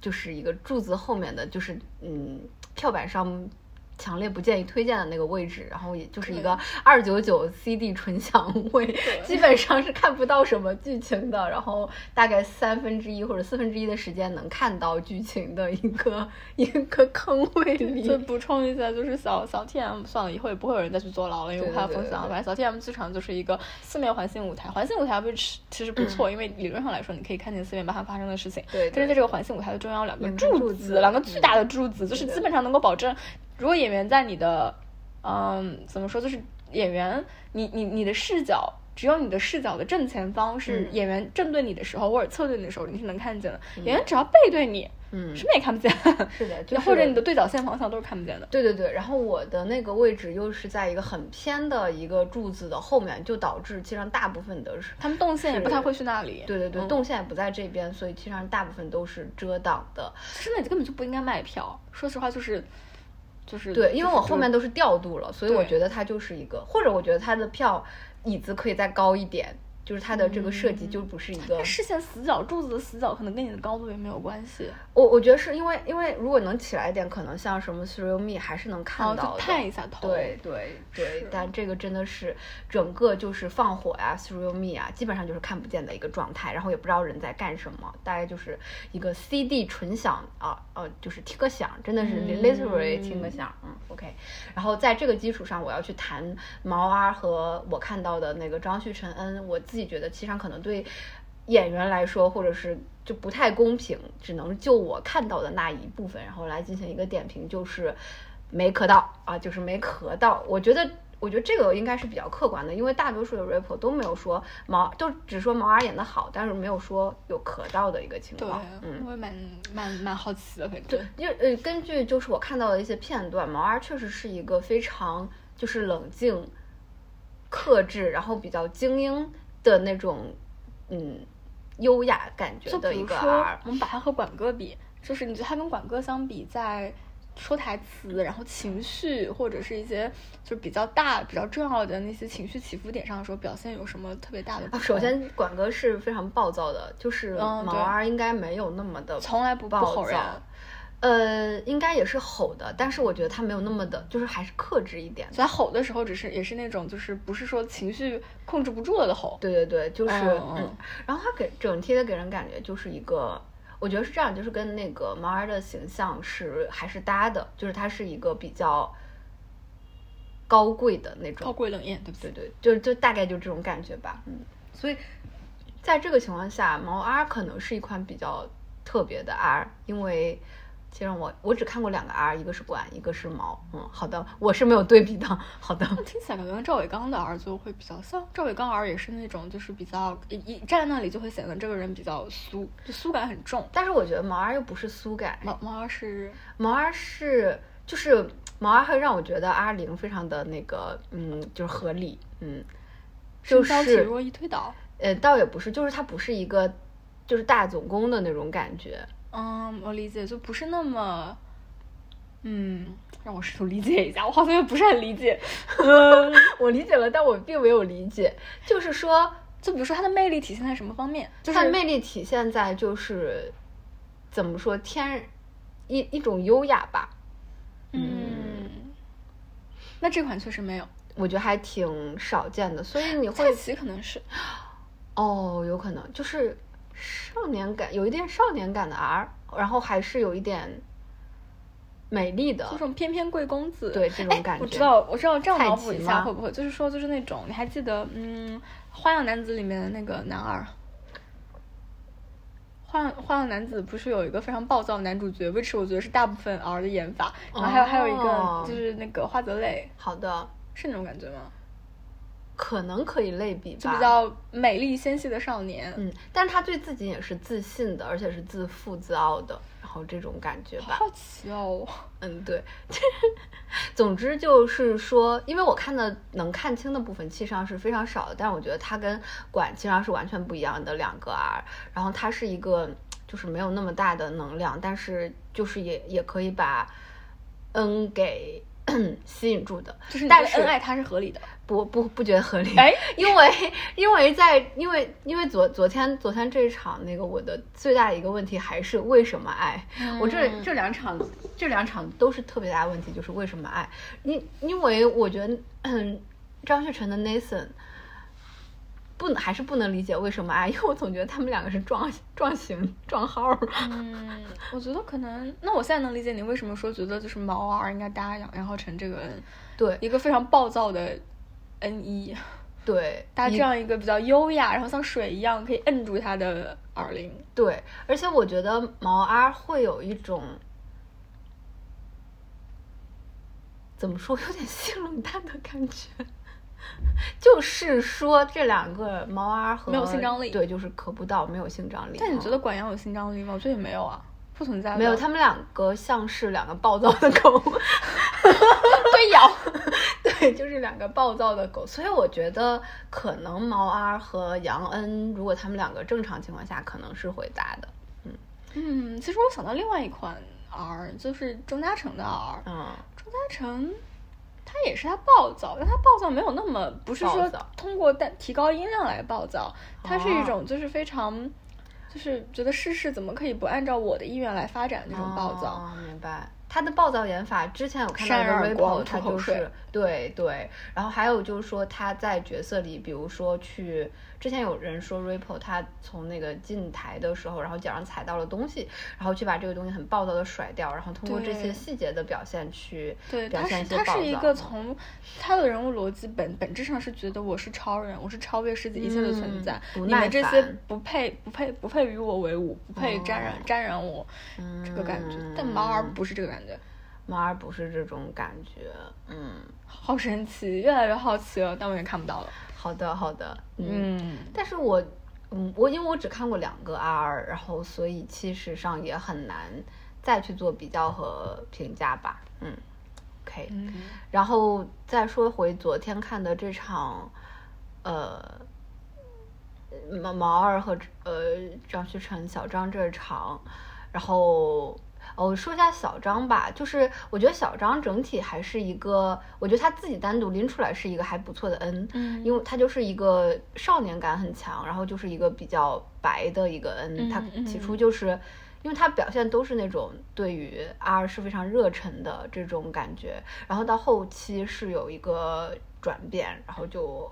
就是一个柱子后面的，就是嗯，跳板上。强烈不建议推荐的那个位置，然后也就是一个二九九 CD 纯享位，<laughs> 基本上是看不到什么剧情的，然后大概三分之一或者四分之一的时间能看到剧情的一个一个坑位里。就补充一下，就是小小 TM 算了，以后也不会有人再去坐牢了，因为我怕封箱。反正小 TM 剧场就是一个四面环形舞台，环形舞台不是其实不错，因为理论上来说你可以看见四面八方发生的事情。对对但是在这个环形舞台的中央有两个柱子两个巨大的柱子，就是基本上能够保证，如果演员在你的，嗯，怎么说，就是演员你你你的视角。只有你的视角的正前方是嗯演员正对你的时候，或者侧对你的时候，你是能看见的。嗯演员只要背对你，嗯什么也看不见，是的，<laughs> 就是或者你的对角线方向都是看不见的。对对对，然后我的那个位置又是在一个很偏的一个柱子的后面，就导致其实上大部分的是，他们动线也不太会去那里。对对对，嗯动线也不在这边，所以其实上大部分都是遮挡的。其实那根本就不应该卖票。说实话，就是就是对，因为我后面都是调度了，所以我觉得它就是一个，或者我觉得它的票椅子可以再高一点，就是它的这个设计就不是一个。视线死角，柱子的死角可能跟你的高度也没有关系。我我觉得是因为因为如果能起来一点，可能像什么 Thrill Me 还是能看哦，到的。探一下头。对对对，但这个真的是整个就是放火呀、Thrill Me 啊，基本上就是看不见的一个状态，然后也不知道人在干什么，大概就是一个 CD 纯响啊呃，就是听个响，真的是嗯 literally 听个响，嗯，OK。然后在这个基础上，我要去谈毛阿和我看到的那个张旭晨恩，我自己觉得其实上可能对演员来说，或者是就不太公平，只能就我看到的那一部分，然后来进行一个点评，就是没磕到啊，就是没磕到。我觉得，我觉得这个应该是比较客观的，因为大多数的 rapper 都没有说毛，都只说毛阿演的好，但是没有说有磕到的一个情对况。，嗯，我也蛮蛮蛮好奇的，反对正，因为呃，根据就是我看到的一些片段，毛阿确实是一个非常就是冷静、克制，然后比较精英的那种嗯优雅感觉就的一个。我们把它和管哥比，就是你觉得他跟管哥相比，在说台词，然后情绪或者是一些就是比较大、比较重要的那些情绪起伏点上的时候，表现有什么特别大的？首先管哥是非常暴躁的，就是毛儿应该没有那么的从来不不暴吼人躁，呃，应该也是吼的，但是我觉得他没有那么的，就是还是克制一点的。所以他吼的时候，只是也是那种就是不是说情绪控制不住了的吼。对对对，就是嗯嗯，然后他给整体的给人感觉就是一个，我觉得是这样，就是跟那个毛儿的形象是还是搭的，就是他是一个比较高贵的那种高贵冷艳，对不对对？对，就就大概就这种感觉吧。嗯，所以在这个情况下，毛 R 可能是一款比较特别的 R，因为其实我我只看过两个 R，一个是管，一个是毛。嗯，好的，我是没有对比的。好的，<laughs> 听起来感觉赵伟刚的 R 就会比较像。赵伟刚 R 也是那种就是比较一一站在那里就会显得这个人比较酥，就酥感很重。但是我觉得毛 R 又不是酥感，毛毛儿是毛 R 是就是毛 R 会让我觉得 R 零非常的那个，嗯，就是合理，嗯，就是弱易推倒。呃，倒也不是，就是它不是一个就是大总攻的那种感觉。嗯，我理解，就不是那么，嗯，让我试图理解一下，我好像又不是很理解。嗯，我理解了，但我并没有理解，就是说。就比如说它的魅力体现在什么方面？就是它的魅力体现在就是怎么说天一一种优雅吧，嗯，那这款确实没有。我觉得还挺少见的，所以你蔡会奇可能是，哦，有可能就是少年感，有一点少年感的 R，然后还是有一点美丽的。这，种翩翩贵公子，对这种感觉。我知道，我知道，这样蔡脑补一下会不会？就是说，就是那种，你还记得，嗯，《花样男子》里面的那个男二。花样花样男子不是有一个非常暴躁的男主角，which 我觉得是大部分 R 的演法，然后还有、还有一哦。个就是那个花泽类，好的，是那种感觉吗？可能可以类比吧，就比较美丽纤细的少年，嗯，但是他对自己也是自信的，而且是自负自傲的，然后这种感觉吧，好奇哦。嗯，对。<laughs> 总之就是说，因为我看的能看清的部分，其实上是非常少的，但是我觉得他跟管其实上是完全不一样的两个 R。然后他是一个就是没有那么大的能量，但是就是也也可以把 N 给 <clears throat> 吸引住的。就是但是得恩爱它是合理的，不不不觉得合理，哎，<laughs> 因为因为在因为因为昨昨天昨天这一场那个我的最大的一个问题还是为什么爱？我这嗯这两场这两场都是特别大的问题，就是为什么爱？因因为我觉得嗯张旭晨的 Nathan 不能还是不能理解为什么啊，<laughs> 因为我总觉得他们两个是撞撞型撞号儿。<laughs> 嗯，我觉得可能，那我现在能理解你为什么说觉得就是毛儿应该搭杨杨浩晨这个人，对一个非常暴躁的 N 一，对，<laughs> 搭这样一个比较优雅，然后像水一样可以摁住他的耳铃。对，而且我觉得毛 R 会有一种怎么说，有点性冷淡的感觉。<laughs> 就是说这两个毛儿和没有性张力对，就是磕不到，没有性张力。但你觉嗯得管阳有性张力吗？我觉得也没有啊，不存在。没有？他们两个像是两个暴躁的狗，<laughs> 对咬。<laughs> 对，就是两个暴躁的狗。所以我觉得可能毛儿和杨恩，如果他们两个正常情况下，可能是会搭的。嗯嗯，其实我想到另外一款 R，就是钟嘉诚的 R。嗯，钟嘉诚，他也是他暴躁，但他暴躁没有那么不是说通过但提高音量来暴躁，他是一哦种就是非常，就是觉得世事怎么可以不按照我的意愿来发展那种暴躁。哦，明白。他的暴躁演法，之前有看到扇一个耳光 repo，他就是对对，然后还有就是说他在角色里，比如说去之前有人说 Ripple 他从那个进台的时候，然后脚上踩到了东西，然后去把这个东西很暴躁的甩掉，然后通过这些细节的表现去对，表他是现一些暴躁。他是一个从他的人物逻辑本本质上是觉得我是超人，我是超越世界一切的存在，嗯你耐们这些不配不配不配与我为伍，不配沾染、哦沾染我这个感觉。但毛儿不是这个感觉，毛儿不是这种感觉，嗯，好神奇，越来越好奇了，但我也看不到了。好的好的，嗯嗯，但是我，嗯，我因为我只看过两个 R，然后所以其实上也很难再去做比较和评价吧。嗯，OK，、嗯然后再说回昨天看的这场，呃，毛毛二和呃张旭晨、小张这场，然后。哦，我说一下小张吧，就是我觉得小张整体还是一个，我觉得他自己单独拎出来是一个还不错的 N，嗯因为他就是一个少年感很强，然后就是一个比较白的一个 N，、嗯他嗯起初就是，因为他表现都是那种对于 R 是非常热忱的这种感觉，然后到后期是有一个转变，然后就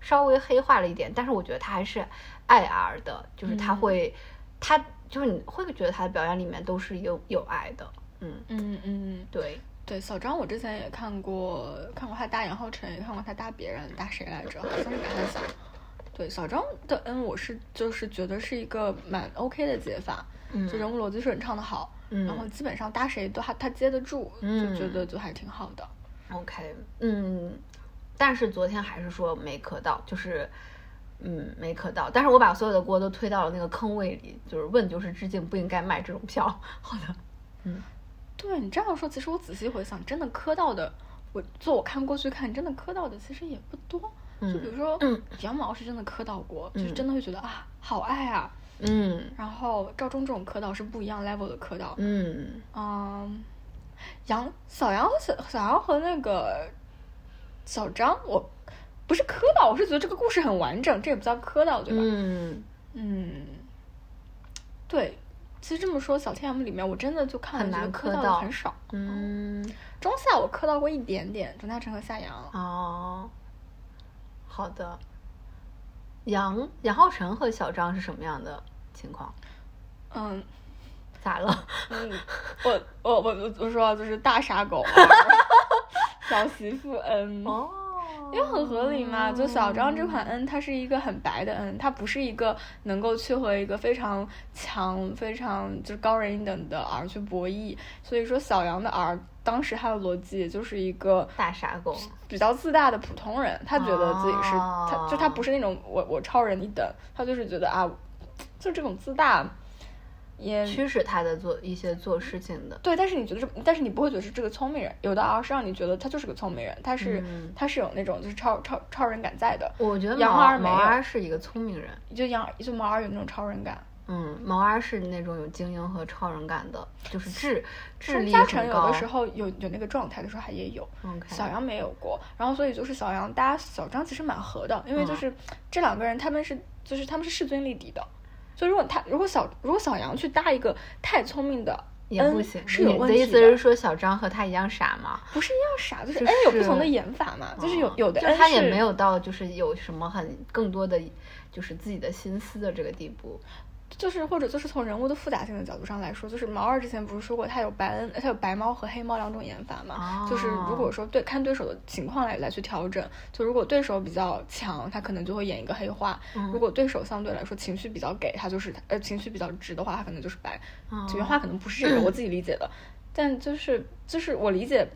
稍微黑化了一点，但是我觉得他还是爱 R 的，就是他嗯。会，他就是你会觉得他的表演里面都是有有爱的，嗯，嗯嗯，对，对，小张我之前也看过，看过他搭杨浩辰，也看过他搭别人，搭谁来着？好像是搭他小。对，小张的 N 我是就是觉得是一个蛮 OK 的解法，嗯就人物逻辑顺畅的好，嗯然后基本上搭谁都还他接得住，嗯就觉得就还挺好的。OK，嗯，但是昨天还是说没磕到，就是，嗯，没磕到。但是我把所有的锅都推到了那个坑位里，就是问就是致敬，不应该卖这种票。好的，嗯对你这样说，其实我仔细回想，真的磕到的，我就我看过去看，真的磕到的其实也不多。就比如说，嗯羊毛是真的磕到过，就是嗯真的会觉得啊，好爱啊。嗯然后赵忠这种磕到是不一样 level 的磕到，嗯嗯，杨小杨和小小杨和那个小张，我不是磕到，我是觉得这个故事很完整，这也不叫磕到，对吧？嗯，嗯，对。其实这么说，小 T M 里面我真的就看很难磕到到的很少。嗯，中夏我磕到过一点点，钟嘉诚和夏阳。哦，好的。杨杨浩晨和小张是什么样的情况？嗯咋了？嗯，我我我我我说就是大傻狗，<laughs> 小媳妇嗯。哦，因为很合理嘛，就小张这款 N，它是一个很白的 N，它不是一个能够去和一个非常强、非常就是高人一等的 R 去博弈。所以说，小杨的 R 当时他的逻辑也就是一个大傻狗。比较自大的普通人，他觉得自己是、哦他，就他不是那种我我超人一等，他就是觉得啊，就这种自大，也驱使他的做一些做事情的。对，但是你觉得这，但是你不会觉得是这个聪明人，有的 R 是让你觉得他就是个聪明人，他是、嗯他是有那种就是超超超人感在的，我觉得毛杨儿毛儿是一个聪明人，就杨就毛儿有那种超人感。嗯，毛儿是那种有精英和超人感的，就是智智钟力嘉诚有。的时候有有那个状态的时候，还也有。小杨没有过，然后所以就是小杨搭小张其实蛮合的，因为嗯就是这两个人他们是就是他们是势均力敌的，所以如果他如果小如果小杨去搭一个太聪明的也不行。是有你问题的意思是说小张和他一样傻吗？不是一样傻，就是就 N 有不同的演法嘛，就是有有的就他也没有到就是有什么很更多的就是自己的心思的这个地步。就是或者就是从人物的复杂性的角度上来说，就是毛二之前不是说过他有白恩，他有白猫和黑猫两种演法嘛？就是如果说对看对手的情况来来去调整，就如果对手比较强，他可能就会演一个黑化；如果对手相对来说情绪比较给，他就是呃情绪比较直的话，他可能就是白。原话可能不是这个，我自己理解的，但就是就是我理解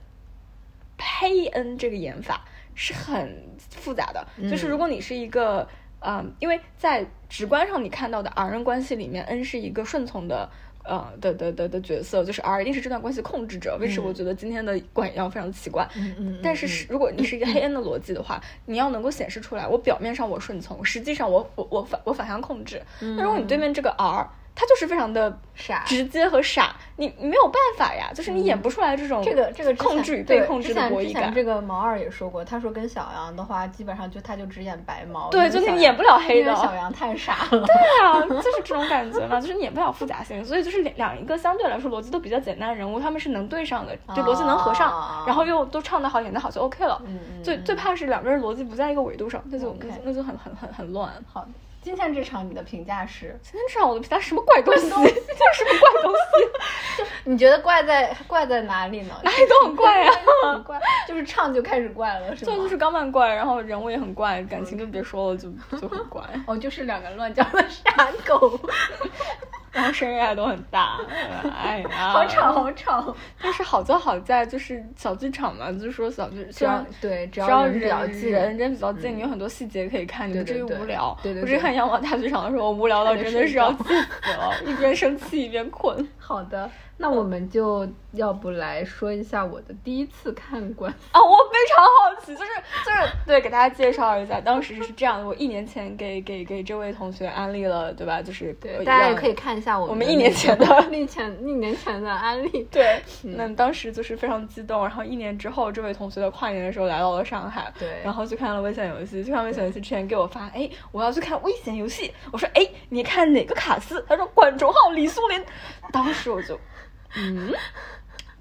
黑恩这个演法是很复杂的。就是如果你是一个，嗯，因为在直观上你看到的 R 人关系里面，N 是一个顺从的。呃的的的的角色就是 R 一定是这段关系控制者，为什么我觉得今天的管要非常奇怪？嗯嗯，但是如果你是一个黑 N 的逻辑的话，你要能够显示出来，我表面上我顺从，实际上我我我反我反向控制。那如果你对面这个 R。他就是非常的傻、直接和傻，你没有办法呀，就是你演不出来这种这个这个控制与被控制的博弈感。这个毛二也说过，他说跟小杨的话，基本上就他就只演白毛，对，就你演不了黑的。小杨太傻了。<laughs> 对啊，就是这种感觉嘛，就是你演不了复杂性，所以就是两两一个相对来说逻辑都比较简单的人物，他们是能对上的，就逻辑能合上，然后又都唱得好，演得好就 OK 了。最最怕是两个人逻辑不在一个维度上，那就那就很很很很乱。好。今天这场你的评价是？今天这场我的评价什么怪东西？这是什么怪东西？<laughs> 就 <laughs> 你觉得怪在怪在哪里呢？哪里都很怪啊！怪就是唱就开始怪了，是吗？就就是刚慢怪，然后人物也很怪，感情就别说了，就就很怪。哦，就是两个乱叫的傻狗。然后声音还都很大，哎呀，好吵好吵。但是好就好在就是小剧场嘛，就是说小剧，只要对只要人比较近，人人比较近，你有很多细节可以看，你不至于无聊。对对。我之前看阳光大剧场的时候，无聊到真的是要气死了，一边生气一边困。<laughs> 好的。那我们就要不来说一下我的第一次看官啊，我非常好奇，就是就是对，给大家介绍一下，当时是这样的，我一年前给给给这位同学安利了，对吧？就是对，大家也可以看一下我们一年前的一前一年前的安利。<laughs> 对，那当时就是非常激动，然后一年之后，这位同学的跨年的时候来到了上海，对，然后去看了危险游戏，去看危险游戏之前给我发，哎，我要去看危险游戏，我说，哎，你看哪个卡司？他说管仲浩、李苏林，当时我就。嗯，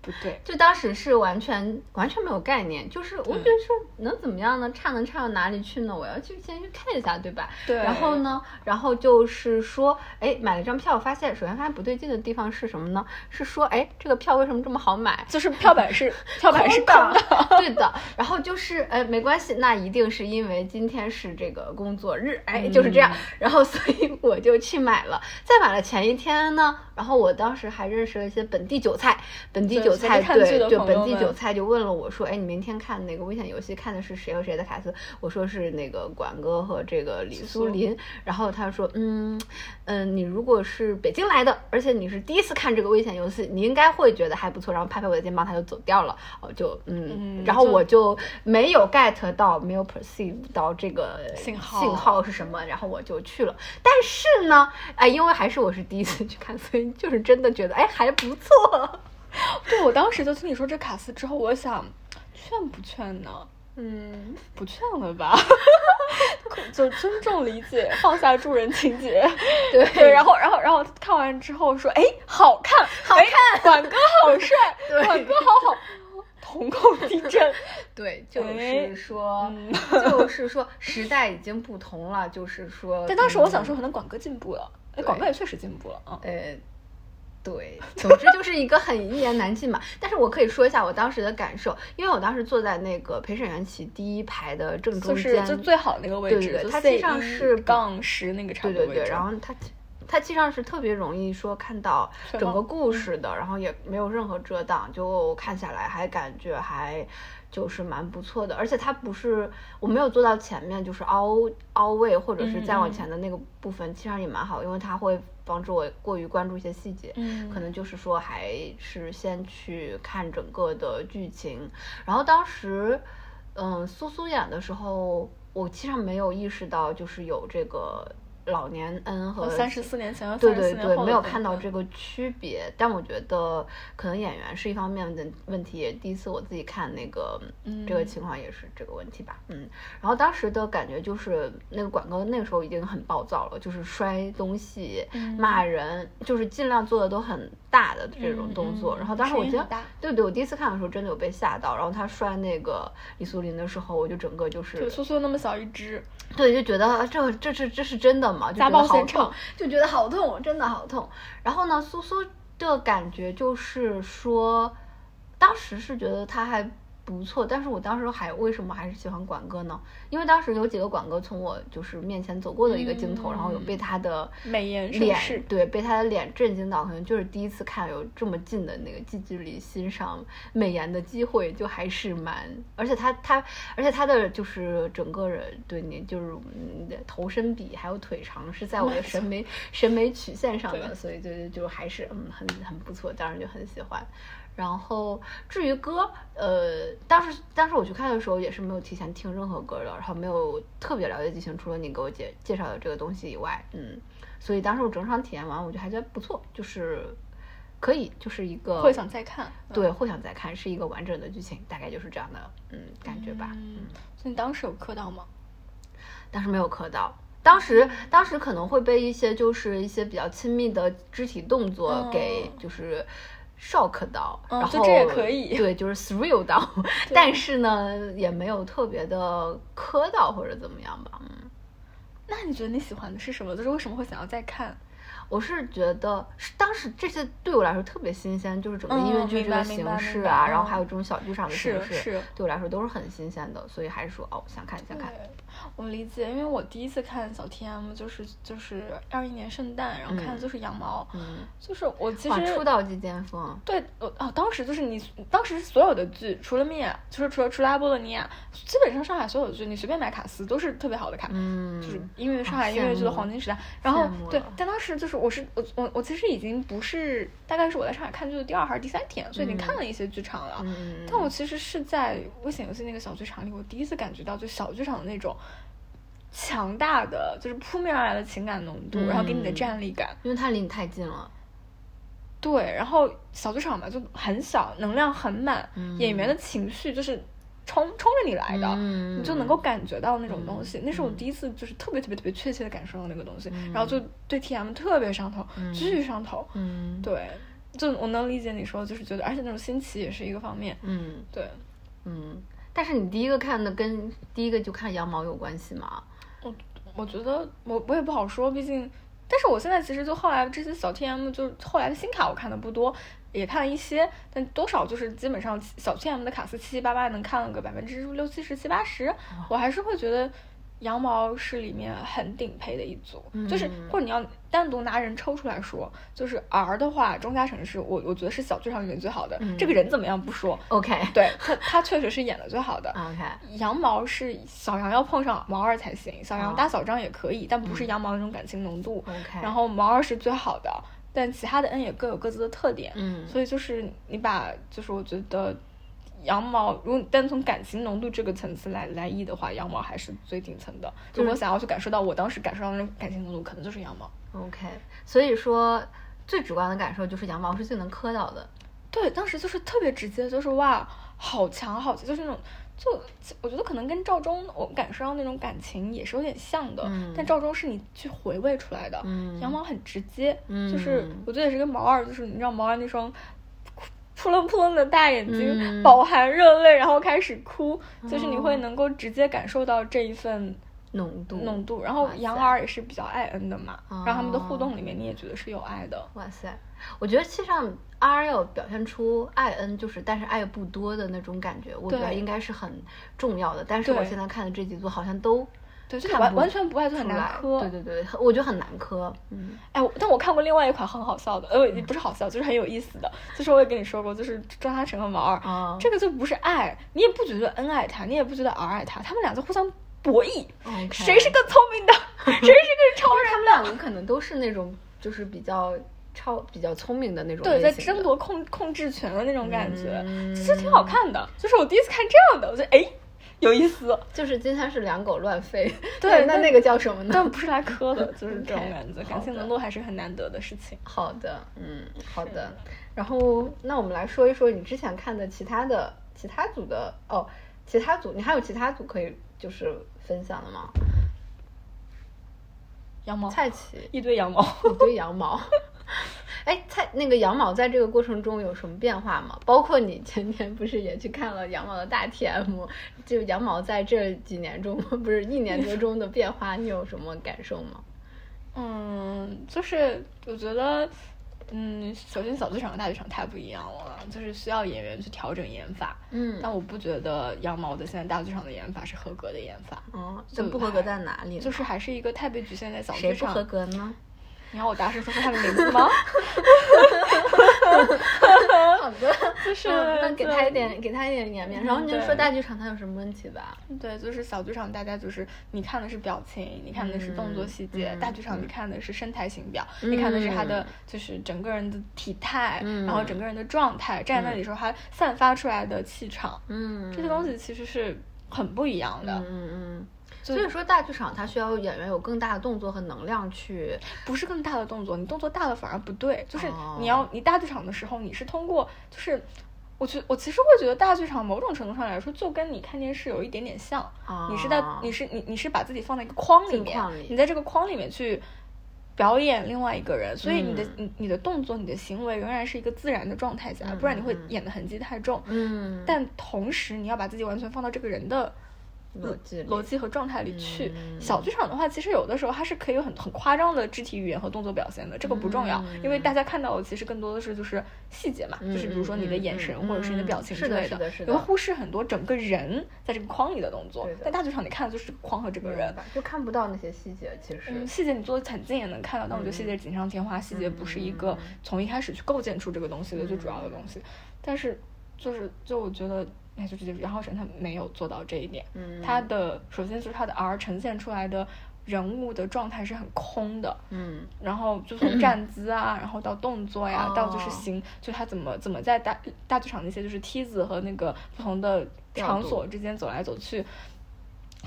不对，就当时是完全完全没有概念，就是我觉得说能怎么样呢？差能差到哪里去呢？我要去先去看一下，对吧？对。然后呢，然后就是说，哎，买了张票，发现首先发现不对劲的地方是什么呢？是说，哎，这个票为什么这么好买？就是票板是 <laughs> 票板是空的，对的。然后就是，哎，没关系，那一定是因为今天是这个工作日，哎，就是这样。然后所以我就去买了，在买了前一天呢。然后我当时还认识了一些本地韭菜，本地韭菜对，就本地韭菜就问了我说：“哎，你明天看那个危险游戏看的是谁和谁的卡司？”我说是那个管哥和这个李苏林。然后他说：“嗯嗯，你如果是北京来的，而且你是第一次看这个危险游戏，你应该会觉得还不错。”然后拍拍我的肩膀，他就走掉了。哦，就嗯，然后我就没有 get 到，没有 perceive 到这个信号信号是什么，然后我就去了。但是呢，哎，因为还是我是第一次去看，所以。就是真的觉得哎还不错，<laughs> 对我当时就听你说这卡斯之后，我想劝不劝呢？嗯，不劝了吧，<laughs> 就尊重理解，放下助人情节。对对，然后然后然后看完之后说哎好看好看，管哥好帅，管哥好好，瞳孔地震。<laughs> 对，就是说就是说时代已经不同了，就是说。但当时我想说，可能管哥进步了，哎，管哥也确实进步了啊。呃。对，总之就是一个很一言难尽嘛。但是我可以说一下我当时的感受，因为我当时坐在那个陪审员席第一排的正中间，就最好那个位置。对对对，它实际上是杠十那个差不多位。对对对，然后它它实际上是特别容易说看到整个故事的，然后也没有任何遮挡，就看下来还感觉还。就是蛮不错的，而且它不是我没有坐到前面，就是凹凹位或者是再往前的那个部分，其实上也蛮好，因为它会帮助我过于关注一些细节。嗯，可能就是说还是先去看整个的剧情。然后当时，嗯，苏苏演的时候，我其实没有意识到就是有这个。老年 N 和三十四年前和对对对，没有看到这个区别，但我觉得可能演员是一方面的问题，也第一次我自己看那个这个情况也是这个问题吧，嗯，然后当时的感觉就是那个管哥那个时候已经很暴躁了，就是摔东西、骂人，就是尽量做的都很大的这种动作，然后当时我觉得，对对，我第一次看的时候真的有被吓到，然后他摔那个李素林的时候，我就整个就是苏苏那么小一只，对，就觉得这这是这是真的。吗，就觉得好痛，就觉得好痛，真的好痛。然后呢，苏苏的感觉就是说，当时是觉得他还不错，但是我当时还为什么还是喜欢管哥呢？因为当时有几个管哥从我就是面前走过的一个镜头，然后有被他的美颜脸对被他的脸震惊到，可能就是第一次看有这么近的那个近距离欣赏美颜的机会，就还是蛮，而且他他而且他的就是整个人对你就是嗯头身比还有腿长是在我的审美审美曲线上的，所以就就就还是嗯很很不错，当然就很喜欢。然后至于歌，呃，当时当时我去看的时候也是没有提前听任何歌的，然后没有特别了解剧情，除了你给我介介绍的这个东西以外，嗯，所以当时我整场体验完，我觉得还觉得不错，就是可以，就是一个会想再看。对，会想再看，是一个完整的剧情，大概就是这样的，嗯，感觉吧，嗯，所以你当时有磕到吗？当时没有磕到。当时，当时可能会被一些就是一些比较亲密的肢体动作给嗯就是 shock 到，然后嗯就这也可以对，就是 thrill 到，<laughs> 但是呢，也没有特别的磕到或者怎么样吧，嗯。那你觉得你喜欢的是什么？就是为什么会想要再看？我是觉得是当时这些对我来说特别新鲜，就是整个音乐嗯剧这个形式啊，嗯然后还有这种小剧场的形式，对我来说都是很新鲜的，所以还是说哦，想看想看。对，我理解，因为我第一次看小 T.M 就是就是二一年圣诞，然后看的就是羊毛，嗯，就是我其，实出道即巅峰，对，我哦，当时就是你，当时所有的剧，除了米娅，就是除了除了阿波罗尼亚，基本上上海所有的剧，你随便买卡司都是特别好的卡，嗯，就是。因为上海音乐剧的黄金时代。然后对但当时就是我是我我我其实已经不是，大概是我在上海看剧的第二还是第三天，所以已经看了一些剧场了。嗯，但我其实是在危险游戏那个小剧场里，我第一次感觉到就小剧场的那种强大的，就是扑面而来的情感浓度，然后给你的嗯站立感。因为它离你太近了，对，然后小剧场嘛就很小，能量很满，嗯。演员的情绪就是冲冲着你来的，嗯。你就能够感觉到那种东西。嗯。那是我第一次就是特别特别特别确切的感受到那个东西，嗯。然后就对 T M 特别上头，嗯。巨上头。嗯，对，就我能理解你说，就是觉得，而且那种新奇也是一个方面。嗯。对，嗯，但是你第一个看的跟第一个就看羊毛有关系吗？我我觉得我我也不好说，毕竟，但是我现在其实就后来这些小 T M 就是后来的新卡我看的不多，也看了一些，但多少就是基本上小 T M 的卡司七七八八能看了个百分之六七十七八十，我还是会觉得。羊毛是里面很顶配的一组，就是嗯或者你要单独拿人抽出来说，就是 R 的话，钟嘉诚是我我觉得是小剧场里面最好的，嗯。这个人怎么样不说，OK。<laughs> 对他他确实是演的最好的，<laughs> OK，羊毛是小羊要碰上毛二才行，小羊哦搭小张也可以，但不是羊毛那种感情浓度。OK 然后毛二是最好的，但其他的 N 也各有各自的特点。嗯。所以就是你把，就是我觉得羊毛，如果你单从感情浓度这个层次来来议的话，羊毛还是最顶层的。就是如果想要去感受到我当时感受到的那种感情浓度，可能就是羊毛。OK，所以说最直观的感受就是羊毛是最能磕到的。对，当时就是特别直接，就是哇，好强好强，就是那种，就我觉得可能跟赵忠我感受到那种感情也是有点像的，嗯但赵忠是你去回味出来的，嗯羊毛很直接，嗯就是我觉得也是跟毛二，就是你知道毛二那双。扑棱扑棱的大眼睛，嗯饱含热泪，然后开始哭，就是你会能够直接感受到这一份浓度，浓度。然后杨儿也是比较爱恩的嘛，哦然后他们的互动里面你也觉得是有爱的。哇塞，我觉得其实上 R 要表现出爱恩，就是但是爱不多的那种感觉，我觉得应该是很重要的。但是我现在看的这几组好像都对，就是完完全不爱就很难磕。对对对，我觉得很难磕。嗯哎，但我看过另外一款很好笑的，呃，也不是好笑，就是很有意思的，就是我也跟你说过，就是钟嘉诚和毛二，哦这个就不是爱，你也不觉得恩爱他，你也不觉得儿爱他，他们俩在互相博弈谁是更聪明的，谁是更超人他们两个可能都是那种就是比较超比较聪明的那种对，在争夺控控制权的那种感觉，嗯其实挺好看的。就是我第一次看这样的，我觉得哎有意思，就是今天是两狗乱吠。<laughs> 对那那那个叫什么呢？但不是来磕的，<laughs> 就是这种感觉，感情的浓度还是很难得的事情。好的，嗯，好的。然后，那我们来说一说你之前看的其他的其他组的哦，其他组，你还有其他组可以就是分享的吗？羊毛，蔡奇 <laughs> 一堆羊毛。一堆羊毛。哎，蔡那个羊毛在这个过程中有什么变化吗？包括你前天不是也去看了羊毛的大 TM，就羊毛在这几年中，不是一年多中的变化，你有什么感受吗？嗯，就是我觉得嗯，首先小剧场和大剧场太不一样了，就是需要演员去调整演法。嗯但我不觉得羊毛的现在大剧场的演法是合格的演法，哦，就不合格在哪里？就是还是一个太被局限在小剧场。谁不合格呢？你要我大声说出他的名字吗？<laughs> 好的，就是嗯那给他一点，给他一点颜面。然后你就说大剧场他有什么问题吧？对，就是小剧场，大家就是你看的是表情，你看的是动作细节；嗯大剧场你看的是身材形表，嗯你看的是他的就是整个人的体态，嗯然后整个人的状态，站在那里的时候他散发出来的气场，嗯，这些东西其实是很不一样的。嗯嗯所以说，大剧场它需要演员有更大的动作和能量去，不是更大的动作，你动作大了反而不对。就是哦你要你大剧场的时候，你是通过就是。我觉我其实会觉得大剧场某种程度上来说，就跟你看电视有一点点像。你是在哦你是你你是把自己放在一个框里面，里你在这个框里面去表演另外一个人，所以你的、嗯你你的动作、你的行为仍然是一个自然的状态下，嗯不然你会嗯演的痕迹太重。嗯，但同时，你要把自己完全放到这个人的逻辑逻辑和状态里去。嗯小剧场的话，其实有的时候它是可以有很很夸张的肢体语言和动作表现的，这个不重要，嗯因为大家看到的其实更多的是就是细节嘛，嗯就是比如说你的眼神、或者是你的表情之类是的是的你会忽视很多整个人在这个框里的动作对的。但大剧场你看的就是框和这个人就看不到那些细节，其实。嗯，细节你做的很近也能看到，但我觉得细节锦上添花，细节不是一个从一开始去构建出这个东西的最主要的东西。但是，就是就我觉得，哎，就是杨浩辰他没有做到这一点。嗯他的首先就是他的 R 呈现出来的人物的状态是很空的，嗯然后就从站姿啊，然后到动作呀，哦到就是行，就他怎么怎么在大大剧场那些就是梯子和那个不同的场所之间走来走去，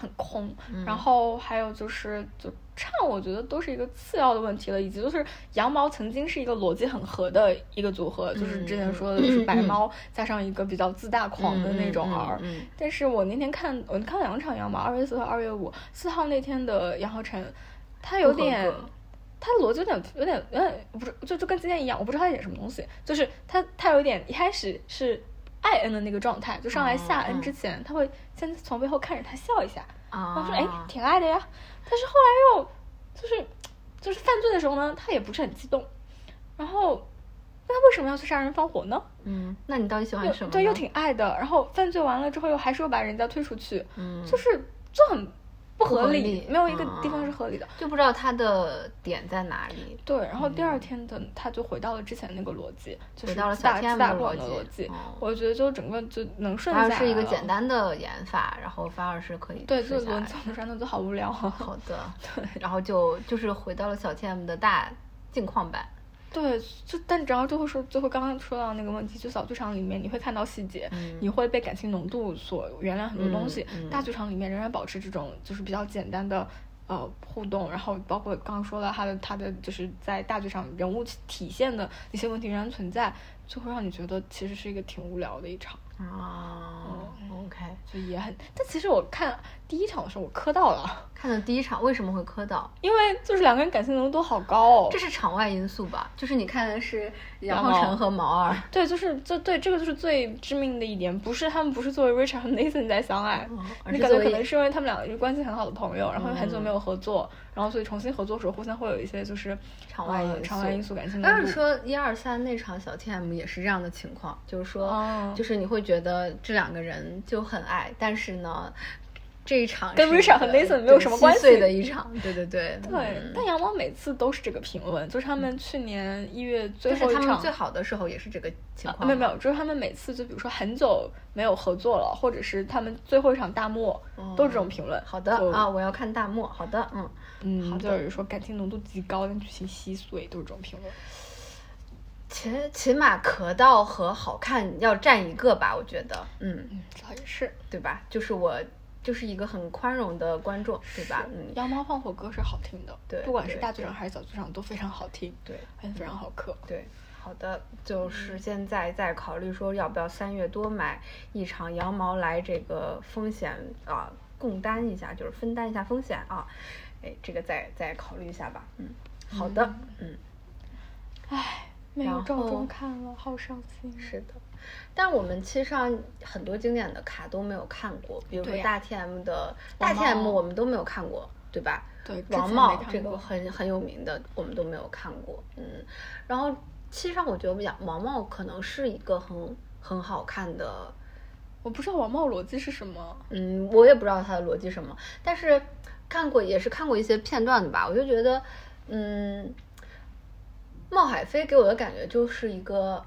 很空。嗯。然后还有就是就唱，我觉得都是一个次要的问题了，以及就是羊毛曾经是一个逻辑很合的一个组合，就是之前说的就是白猫加上一个比较自大狂的那种儿嗯嗯 R，、嗯。但是我那天看我看了两场羊毛，二月四和二月五，四号那天的杨浩辰，他有点。他的逻辑有点有点有点不是就就跟今天一样，我不知道他演什么东西，就是他他有点一开始是爱恩的那个状态，就上来下恩之前，他会先从背后看着他笑一下，然后啊，说哎挺爱的呀，但是后来又就是就是犯罪的时候呢，他也不是很激动，然后那他为什么要去杀人放火呢？嗯，那你到底喜欢什么？对，又挺爱的，然后犯罪完了之后又还是又把人家推出去，嗯，就是就很不合理，没有一个地方嗯是合理的。就不知道他的点在哪里。对，然后第二天的他就回到了之前那个逻辑，就是回到了小自大 TM 自大狂的逻辑我觉得就整个就能顺下来反而是一个简。单的演法，然后反而是可以对，就轮吃下来怎么说呢，就好无聊。好的，<laughs> 对然后就就是回到了小 TM 的大镜框版。对，就但只要最后说，最后刚刚说到那个问题，就小剧场里面你会看到细节，嗯你会被感情浓度所原谅很多东西。嗯嗯大剧场里面仍然保持这种就是比较简单的呃互动，然后包括刚刚说了他的他的就是在大剧场人物体现的一些问题仍然存在，就会让你觉得其实是一个挺无聊的一场，哦，OK，就也很。但其实我看第一场的时候我磕到了，看的第一场为什么会磕到？因为就是两个人感情浓度都好高哦这。是场外因素吧？就是你看的是杨浩辰和毛二，对，就是这对这个就是最致命的一点，不是他们不是作为 Richard 和 Nathan 在相爱，你感觉可能是因为他们两个就关系很好的朋友，然后很久嗯没有合作，然后所以重新合作的时候互相会有一些就是呃场外场外因素、感情浓度。要是说一二三那场小 TM 也是这样的情况，就是说，哦就是你会觉得这两个人就很爱，但是呢，这一场跟 Richard 和 Nathan 没有什么关系的一场，对对对对，嗯但羊毛每次都是这个评论，就是他们去年一月最后一场最好的时候也是这个情况、啊没有没有，就是他们每次就比如说很久没有合作了，或者是他们最后一场大漠，都是这种评论。好的啊，我要看大漠。好的，嗯，嗯，就是说感情浓度极高，但剧情稀碎，都是这种评论。起起码可到和好看要占一个吧，我觉得，嗯，嗯，这倒也是，对吧？就是我就是一个很宽容的观众，对吧？嗯，羊毛放火歌是好听的，对不管是大剧场还是小剧场都非常好听，对。而且非常好磕。对，好的，就是现在在考虑说要不要三月多买一场羊毛来这个风险啊共担一下，就是分担一下风险啊，哎，这个再再考虑一下吧。嗯，好的，嗯，唉，没有然赵忠看了，好伤心。是的。但我们其实上很多经典的卡都没有看过，比如说大 TM 的大王 TM 我们都没有看过，对吧？对，王茂这个很很有名的，我们都没有看过。嗯，然后其实上我觉得讲王茂可能是一个很很好看的，我不知道王茂逻辑是什么。嗯，我也不知道他的逻辑什么，但是看过也是看过一些片段的吧，我就觉得，嗯，冒海飞给我的感觉就是一个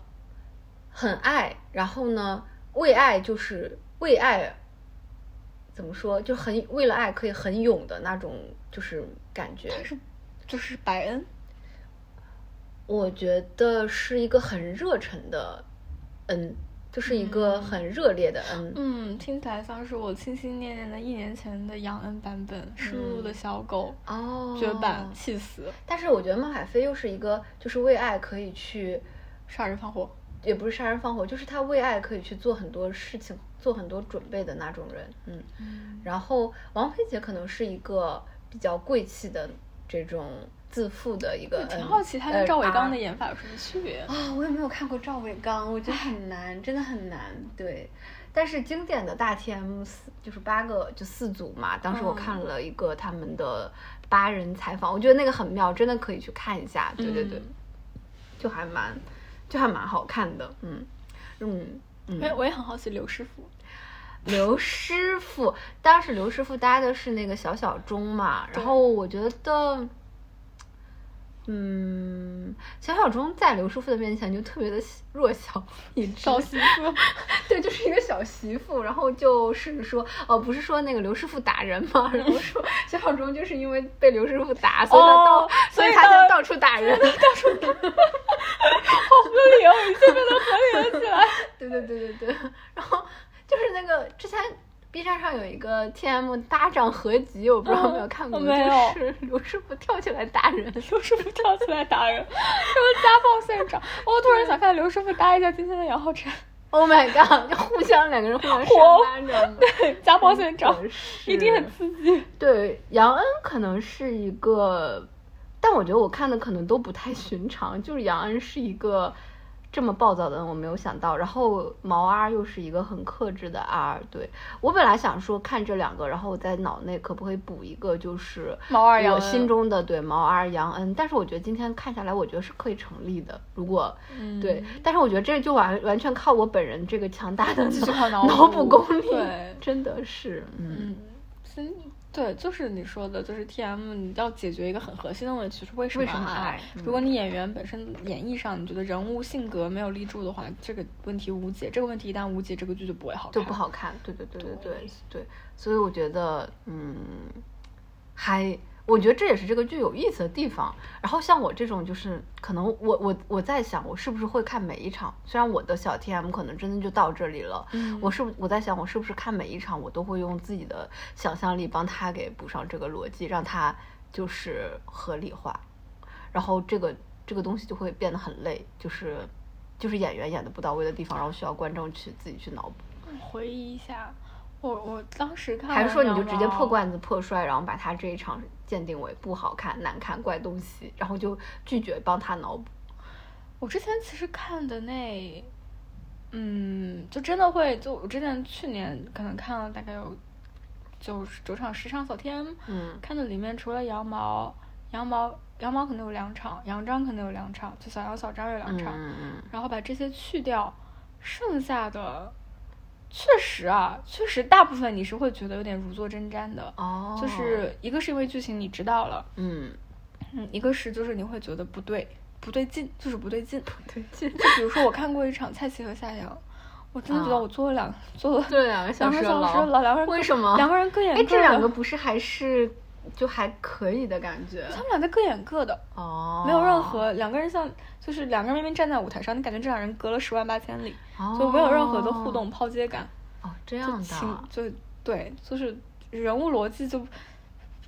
很爱，然后呢，为爱就是为爱，怎么说，就很为了爱可以很勇的那种，就是感觉。他是就是白恩，我觉得是一个很热忱的恩，就是一个很热烈的恩。嗯，听起来像是我心心念念的一年前的杨恩版本，失路的小狗，哦，绝版，气死，但是我觉得孟海飞又是一个，就是为爱可以去，杀人放火。也不是杀人放火，就是他为爱可以去做很多事情，做很多准备的那种人。嗯，嗯，然后王菲姐可能是一个比较贵气的这种自负的一个。挺好奇他跟呃赵伟刚的啊演法有什么区别。啊，我也没有看过赵伟刚，我觉得很难，真的很难。对，但是经典的大 TM 四就是八个就四组嘛，当时我嗯看了一个他们的八人采访，我觉得那个很妙，真的可以去看一下。对对对，嗯就还蛮就还蛮好看的。嗯嗯嗯。哎，我也很好奇刘师傅。刘师傅，当时刘师傅搭的是那个小小钟嘛，然后我觉得，嗯，小小钟在刘师傅的面前就特别的弱小一只，小媳妇，<laughs> 对，就是一个小媳妇，然后就是说，哦，不是说那个刘师傅打人吗？<laughs> 然后说小小钟就是因为被刘师傅打，所以他到，哦所以他他就到处打人，到处打好合理哦，一切变得合理了起来。<laughs> 对对对对对，然后就是那个之前 B 站上有一个 TM 搭档合集，我不知道有没有看过，嗯我没有就是 <laughs> 刘师傅跳起来打人，<laughs> 刘师傅跳起来打人，<laughs> 什么家暴现场。我突然想看刘师傅搭一下今天的杨浩辰，Oh my god！就互相两个人互相扇火巴掌，家暴现场一定很刺激。对，杨恩可能是一个，但我觉得我看的可能都不太寻常。就是杨恩是一个这么暴躁的人，我没有想到。然后毛 R 又是一个很克制的 R。对我本来想说看这两个，然后我在脑内可不可以补一个，就是毛 R 杨心中的对毛 R 杨恩。但是我觉得今天看下来，我觉得是可以成立的。如果嗯对，但是我觉得这就完完全靠我本人这个强大的脑脑补补功力，对真的是，嗯嗯，真对，就是你说的，就是 T M 你要解决一个很核心的问题，就是为什么爱爱？如果你演员本身演绎上，你觉得人物性格没有立住的话，这个问题无解。这个问题一旦无解，这个剧就不会好看。就不好看。对对对对对对对，所以我觉得，嗯，还我觉得这也是这个剧有意思的地方。然后像我这种，就是可能我我我在想，我是不是会看每一场？虽然我的小 TM 可能真的就到这里了，嗯我是不我在想，我是不是看每一场，我都会用自己的想象力帮他给补上这个逻辑，让他就是合理化。然后这个这个东西就会变得很累，就是就是演员演的不到位的地方，然后需要观众去自己去脑补。回忆一下，我我当时看还是说你就直接破罐子破摔，然后把他这一场鉴定为不好看、难看、怪东西，然后就拒绝帮他脑补？我之前其实看的那，嗯，就真的会，就我之前去年可能看了大概有九十九场十场小 TM，嗯看的里面除了羊毛，羊毛羊毛可能有两场，羊张可能有两场，就小杨小张有两嗯场，嗯然后把这些去掉，剩下的确实啊，确实大部分你是会觉得有点如坐针毡的，哦，就是一个是因为剧情你知道了，嗯，嗯，一个是就是你会觉得不对，不对劲，就是不对劲。不对，劲就比如说我看过一场蔡奇和夏阳，我真的觉得啊我坐了两坐了 <laughs> 这两个小时两个小时牢了，两个人为什么两个人各演？各哎，这两个不是还是就还可以的感觉他们俩在各演各的，哦，没有任何两个人像就是两个人明明站在舞台上，你感觉这两人隔了十万八千里，哦就没有任何的互动抛接感，哦，这样的就对，就是人物逻辑就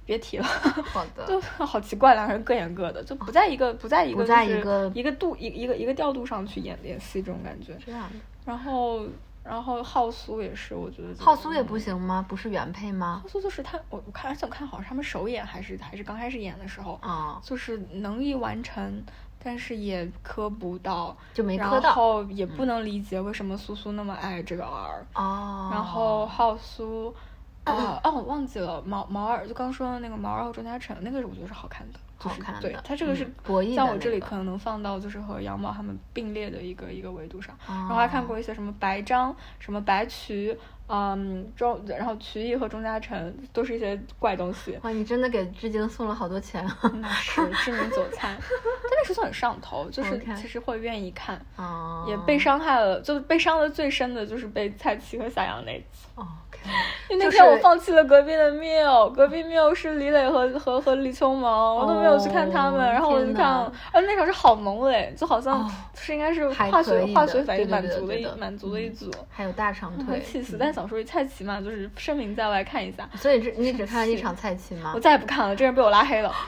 别提了。好的，<laughs> 就好奇怪，两个人各演各的，就不在一个不在一个不在就是一个一个度一一个一个调度上去演演戏这种感觉。这样的。然后然后浩苏也是，我觉得浩苏也不行吗？不是原配吗浩？苏就是他，我我看而且我看好像是他们首演还是还是刚开始演的时候，啊，就是能力完成，但是也磕不到，就没磕到然后也不能理解为什么苏苏那么爱这个儿。哦，然后浩苏，呃，哦，我忘记了毛毛二，就刚说的那个毛二和钟嘉诚，那个我觉得是好看的。就是好看的对，它这个是嗯博弈在我这里可能能放到就是和羊毛他们并列的一个一个维度上。然然后还看过一些什么白章、什么白渠，嗯，周然后曲艺和钟嘉诚都是一些怪东西。哇，你真的给致敬送了好多钱啊 <laughs> 那是知名韭菜，但那时候很上头，就是其实会愿意看，哦，也被伤害了，就被伤的最深的就是被蔡奇和夏阳那一次。哦 <laughs> 因为那天我放弃了隔壁的缪，隔壁缪是李磊和和和李秋萌，我都没有去看他们，哦然后我就看哪，而那场是好萌嘞，就好像是应该是化学化学反应满足的满足的一组。还有大长腿，很气死，嗯但想说蔡奇嘛，就是声名在外，看一下。所以这你只看了一场蔡奇吗我？再也不看了，这人被我拉黑了。<laughs>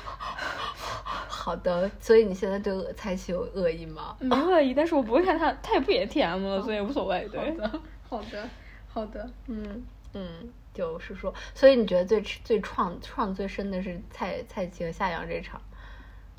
好的，所以你现在对蔡奇有恶意吗？没恶意，但是我不会看他，他也不演 TM 了，所以无所谓。对的，<laughs> 好的，好的，嗯嗯，就是说，所以你觉得最最创创最深的是蔡蔡奇和夏阳这场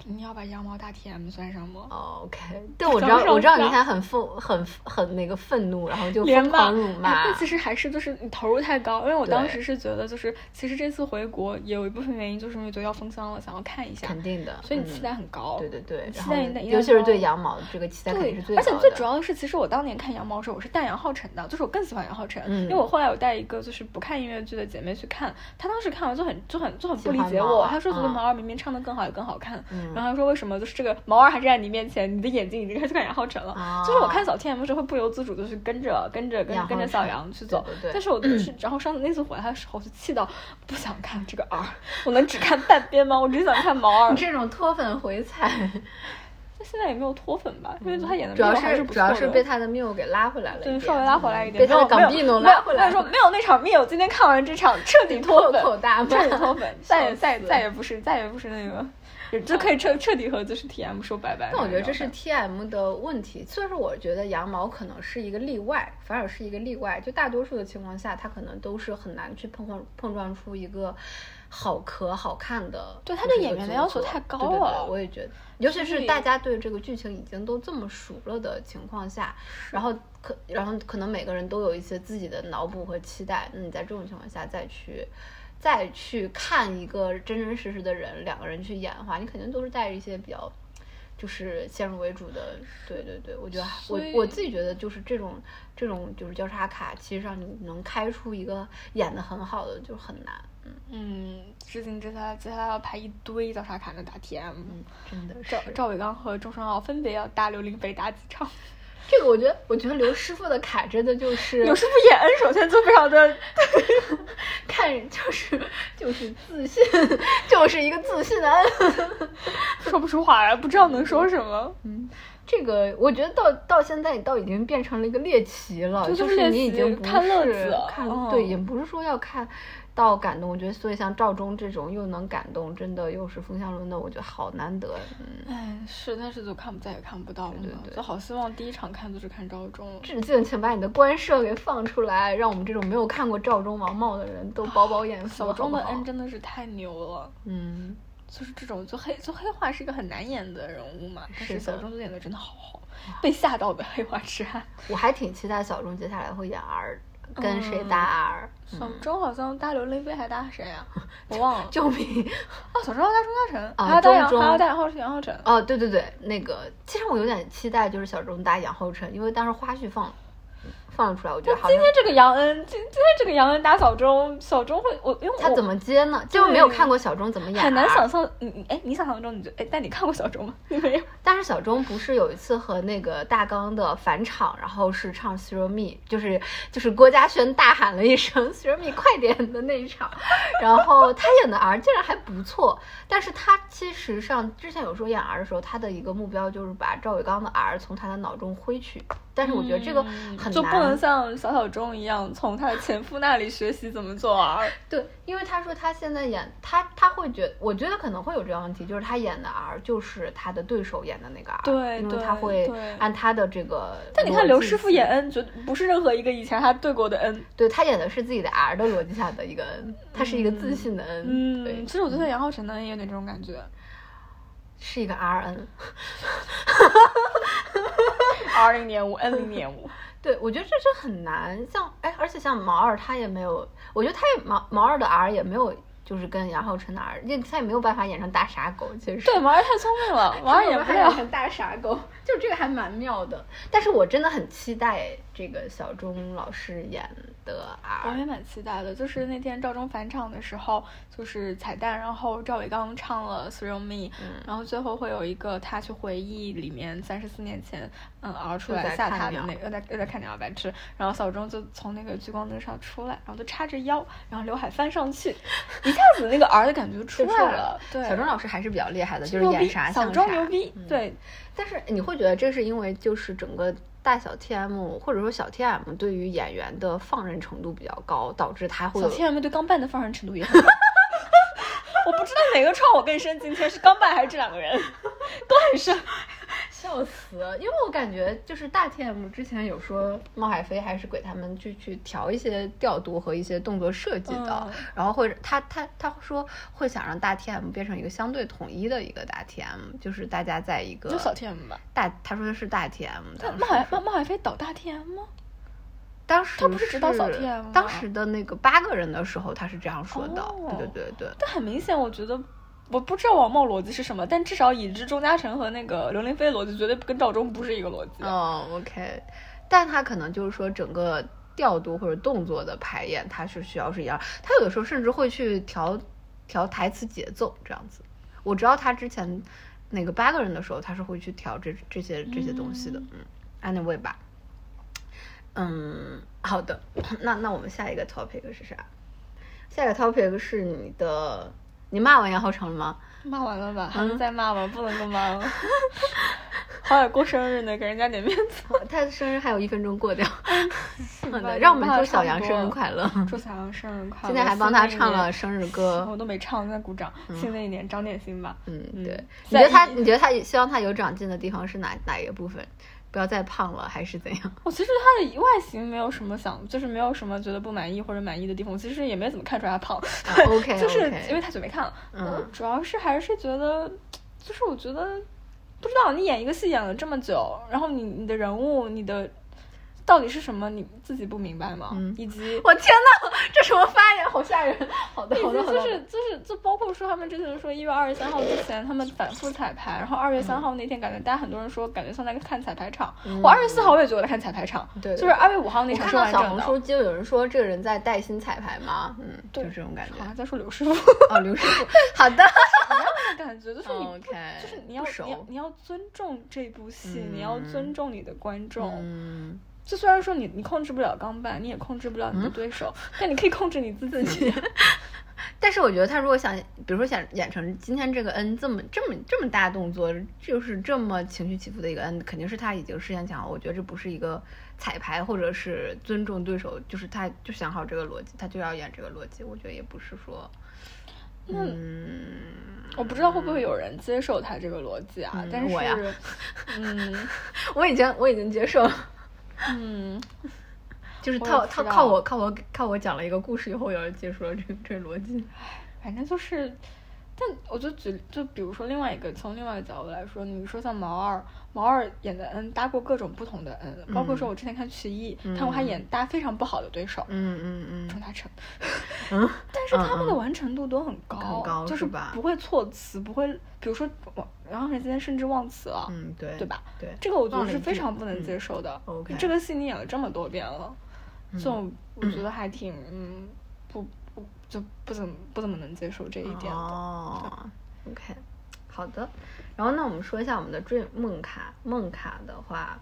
你要把羊毛大 TM 算上吗？哦？OK，对，我知道，我知道你现在很愤很很那个愤怒，然后就疯狂辱哎骂但。其实还是就是你投入太高，因为我当时是觉得就是其实这次回国也有一部分原因就是因为觉得要封箱了，想要看一下，肯定的，所以你期嗯待很高。对对对，期待一旦一旦尤其是对羊毛这个期待肯定对是最，高的。而且最主要的是，其实我当年看羊毛的时候，我是带杨浩辰的，就是我更喜欢杨浩辰，嗯因为我后来有带一个就是不看音乐剧的姐妹去看，她当时看完就很就很就很不理解我，她说觉得嗯毛儿明明唱的更好也更好看，嗯然后他说为什么就是这个毛儿还站在你面前，你的眼睛已经开始看杨浩辰了，哦。就是我看小 T M 的时候会不由自主的去跟着跟着跟杨跟着小杨去走，对对对。但是我就是然后上次那次回来的时候，我就气到不想看这个 R，我能只看半边吗？我只想看毛儿。你，这种脱粉回踩，那现在也没有脱粉吧，<laughs> 因为他演的主要还是主要是被他的缪给拉回来了稍微拉回来一点，被他的没有港币弄没有拉回来了。没有说没有那场面，我今天看完这场彻底脱粉，口大骂。彻底脱粉，再也再再也不是再也不是那个，<laughs> 就可以彻彻底和就是 T M 说拜拜。但我觉得这是 T M 的问题，虽然说我觉得羊毛可能是一个例外，反而是一个例外。就大多数的情况下，它可能都是很难去碰撞碰撞出一个好壳好看的。对它就是一个对演员的要求太高对对对了我也觉得，尤其是大家对这个剧情已经都这么熟了的情况下，然后可然后可能每个人都有一些自己的脑补和期待，那你在这种情况下再去。再去看一个真真实实的人，两个人去演的话，你肯定都是带着一些比较就是先入为主的，对对对，我觉得我我自己觉得就是这种这种就是交叉卡，其实让你能开出一个演的很好的就很难，嗯嗯，至今接下来接下来要拍一堆交叉卡的打 T M，嗯，真的是赵赵伟刚和钟双奥分别要搭刘玲飞打几场。这个我觉得我觉得刘师傅的卡真的就是刘师傅演恩，首先就非常的 <laughs> 看就是就是自信，就是一个自信的恩。<laughs> 说不出话来，不知道能说什么。嗯这个我觉得到到现在，你倒已经变成了一个猎奇了，对就就是你已经不看乐是子看嗯对，也不是说要看到感动。我觉得，所以像赵忠这种又能感动，真的又是风向轮的，我觉得好难得。嗯，哎，是，但是就看不再也看不到了对，对对就好希望第一场看就是看赵忠。致敬，请把你的官设给放出来，让我们这种没有看过赵忠王茂的人都饱饱眼福。小忠的恩真的是太牛了，嗯，就是这种就黑就黑化是一个很难演的人物嘛，但是小忠就演的真的好好，被吓到的 <laughs> 黑化痴汉。我还挺期待小忠接下来会演 R，跟谁嗯搭 R？、小钟好像搭刘玲飞还搭谁啊？<laughs> 我忘了。救命！哦，小钟要搭钟嘉诚，啊还要搭杨，钟还要搭杨浩杨浩辰。哦，对对对，那个其实我有点期待，就是小钟搭杨浩辰，因为当时花絮放放了出来，我觉得好像今天这个杨恩，今今天这个杨恩打小钟，小钟会我因为我他怎么接呢？就没有看过小钟怎么演，很难想。象，你你哎，你想象中你就哎，但你看过小钟吗？<laughs> 你没有。但是小钟不是有一次和那个大纲的返场，然后是唱《s h r o Me》，就是就是郭嘉轩大喊了一声 s h r o Me”，快点的那一场。然后他演的 R 竟然还不错，但是他其实上之前有说演 R 的时候，他的一个目标就是把赵伟刚的 R 从他的脑中挥去。但是我觉得这个嗯很难，就不能像小小钟一样从他的前夫那里学习怎么做 R。<laughs> 对，因为他说他现在演他他会觉我觉得可能会有这样问题，就是他演的 R 就是他的对手演的那个 R，因为对对他会按他的这个。但你看刘师傅演，N，，绝不是任何一个以前他对过的 N，。对他演的是自己的 R 的逻辑下的一个 N，他是一个自信的 N，、对嗯，，其实我觉得杨浩辰的恩也有点这种感觉是一个。<laughs> R 零点五，N 零点五。对，我觉得这是很难，像哎，而且像毛二他也没有，我觉得他也毛毛二的 R 也没有就是跟杨浩辰的儿，因为他也没有办法演成大傻狗，其实对，毛二太聪明了，<laughs> 毛二演不了。演成大傻狗，就这个还蛮妙的。但是我真的很期待这个小钟老师演的 R，我也。蛮期待的，就是那天赵忠返场的时候，就是彩蛋，然后赵伟刚唱了《Thrill Me》，嗯然后最后会有一个他去回忆里面三十四年前，嗯，熬出来吓他的那个，又在又在看鸟白痴，然后小钟就从那个聚光灯上出来，然后就叉着腰，然后刘海翻上去，<laughs> 一下子那个 R 的感觉出就出来来了，对，小钟老师还是比较厉害的，就是演啥小像啥。钟牛逼，对，但是你会觉得这是因为就是整个大小 TM 或者说小 TM 对于演员的放任程度比较高，导致他会小 T M 对钢伴的放任程度也很高。<laughs> 我不知道哪个创我更深，今天是钢伴还是这两个人都很深。笑死了，因为我感觉就是大 TM 之前有说冒海飞还是给他们去去调一些调度和一些动作设计的，嗯然后或者他他他说会想让大 TM 变成一个相对统一的一个大 TM，就是大家在一个就小 T M 吧。大他说的是大 TM，当时但冒海是冒冒海飞导大 T M 吗？当时他不是指导小 TM 吗当时的那个八个人的时候他是这样说的，哦对对对对。但很明显，我觉得我不知道王茂逻辑是什么，但至少已知钟嘉诚和那个刘玲飞的逻辑绝对跟赵忠不是一个逻辑。哦，OK，但他可能就是说整个调度或者动作的排演，他是需要是一样。他有的时候甚至会去调调台词节奏这样子。我知道他之前那个八个人的时候，他是会去调这这些这些东西的。嗯，anyway 吧。嗯，好的，<coughs> 那那我们下一个 topic 是啥？下一个 topic 是你的，你骂完杨浩成了吗？骂完了吧？还嗯能再骂吗？不能够骂了。好歹过生日呢，给人家点面子。他的生日还有一分钟过掉，<laughs> 好吧的，让我们祝小杨生日快乐。祝 <laughs> 小杨生日快乐！现在还帮他唱了生日歌。我都没唱，在鼓掌。新的一年长点心吧。嗯，嗯对。你觉得他？你觉得他希望他有长进的地方是哪哪一个部分？不要再胖了，还是怎样？我其实对他的外形没有什么想，就是没有什么觉得不满意或者满意的地方。我其实也没怎么看出来他胖。啊 <laughs> OK，就是因为太久没看了。嗯主要是还是觉得，就是我觉得不知道你演一个戏演了这么久，然后你你的人物你的到底是什么，你自己不明白吗？嗯以及 <laughs> 我天呐，这什么发言？好吓人！<laughs> 好的，好的，就是就是就包括说他们之前说一月二十三号之前他们反复彩排，然后二月三号那天感觉大家很多人说感觉像在看彩排场，我二月四号我也觉得我在看彩排场，嗯对对就是二月五号那场是完整的。红书就有人说这个人在带薪彩排吗？嗯，就对这种感觉好。像在说刘师傅哦，刘师傅，<laughs> 好的。一样的感觉，就是你不 OK，就是你要你要你要尊重这部戏，你要尊重你的观众。嗯，就虽然说你你控制不了钢板，你也控制不了你的对手，但你可以控制你自己。<laughs> 但是我觉得他如果想，比如说想演成今天这个 N 这么这么这么大动作，就是这么情绪起伏的一个 N，，肯定是他已经事先想好。我觉得这不是一个彩排或者是尊重对手，就是他就想好这个逻辑，他就要演这个逻辑。我觉得也不是说，嗯，我不知道会不会有人接受他这个逻辑啊，嗯但是我呀嗯 <laughs> 我已经我已经接受了。嗯，就是靠我也不知道靠靠我靠我靠我讲了一个故事以后，有人接受了这个这个逻辑。反正就是，但我就举就比如说另外一个从另外一个角度来说，你说像毛二，毛二演的恩搭过各种不同的恩，包括说我之前看曲艺，看过他演搭非常不好的对手。嗯嗯嗯。钟大成，<laughs> 嗯，但是他们的完成度都很高，很高就是吧？不会错词，不会，比如说忘，然后人今天甚至忘词了，嗯，对对吧？对，这个我觉得是非常不能嗯接受的。OK 这个戏你演了这么多遍了，这种我觉得还挺嗯不不就不怎么不怎么能接受这一点的。哦，OK，好的。然后那我们说一下我们的 dream 梦卡，梦卡的话，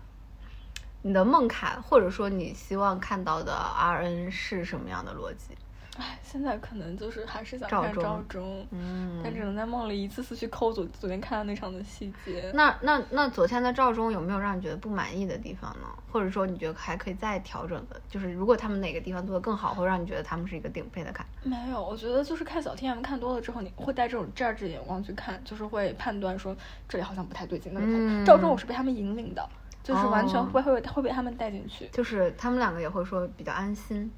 你的梦卡或者说你希望看到的 RN 是什么样的逻辑？唉，现在可能就是还是想看赵忠，嗯但只能在梦里一次次去抠昨昨天看到那场的细节。那那那昨天的赵忠有没有让你觉得不满意的地方呢？或者说你觉得还可以再调整的？就是如果他们哪个地方做的更好，会让你觉得他们是一个顶配的卡。没有，我觉得就是看小 T M 看多了之后，你会带这种 judge 的眼光去看，就是会判断说这里好像不太对劲，那赵忠我是被他们引领的，就是完全哦会会会被他们带进去，就是他们两个也会说比较安心，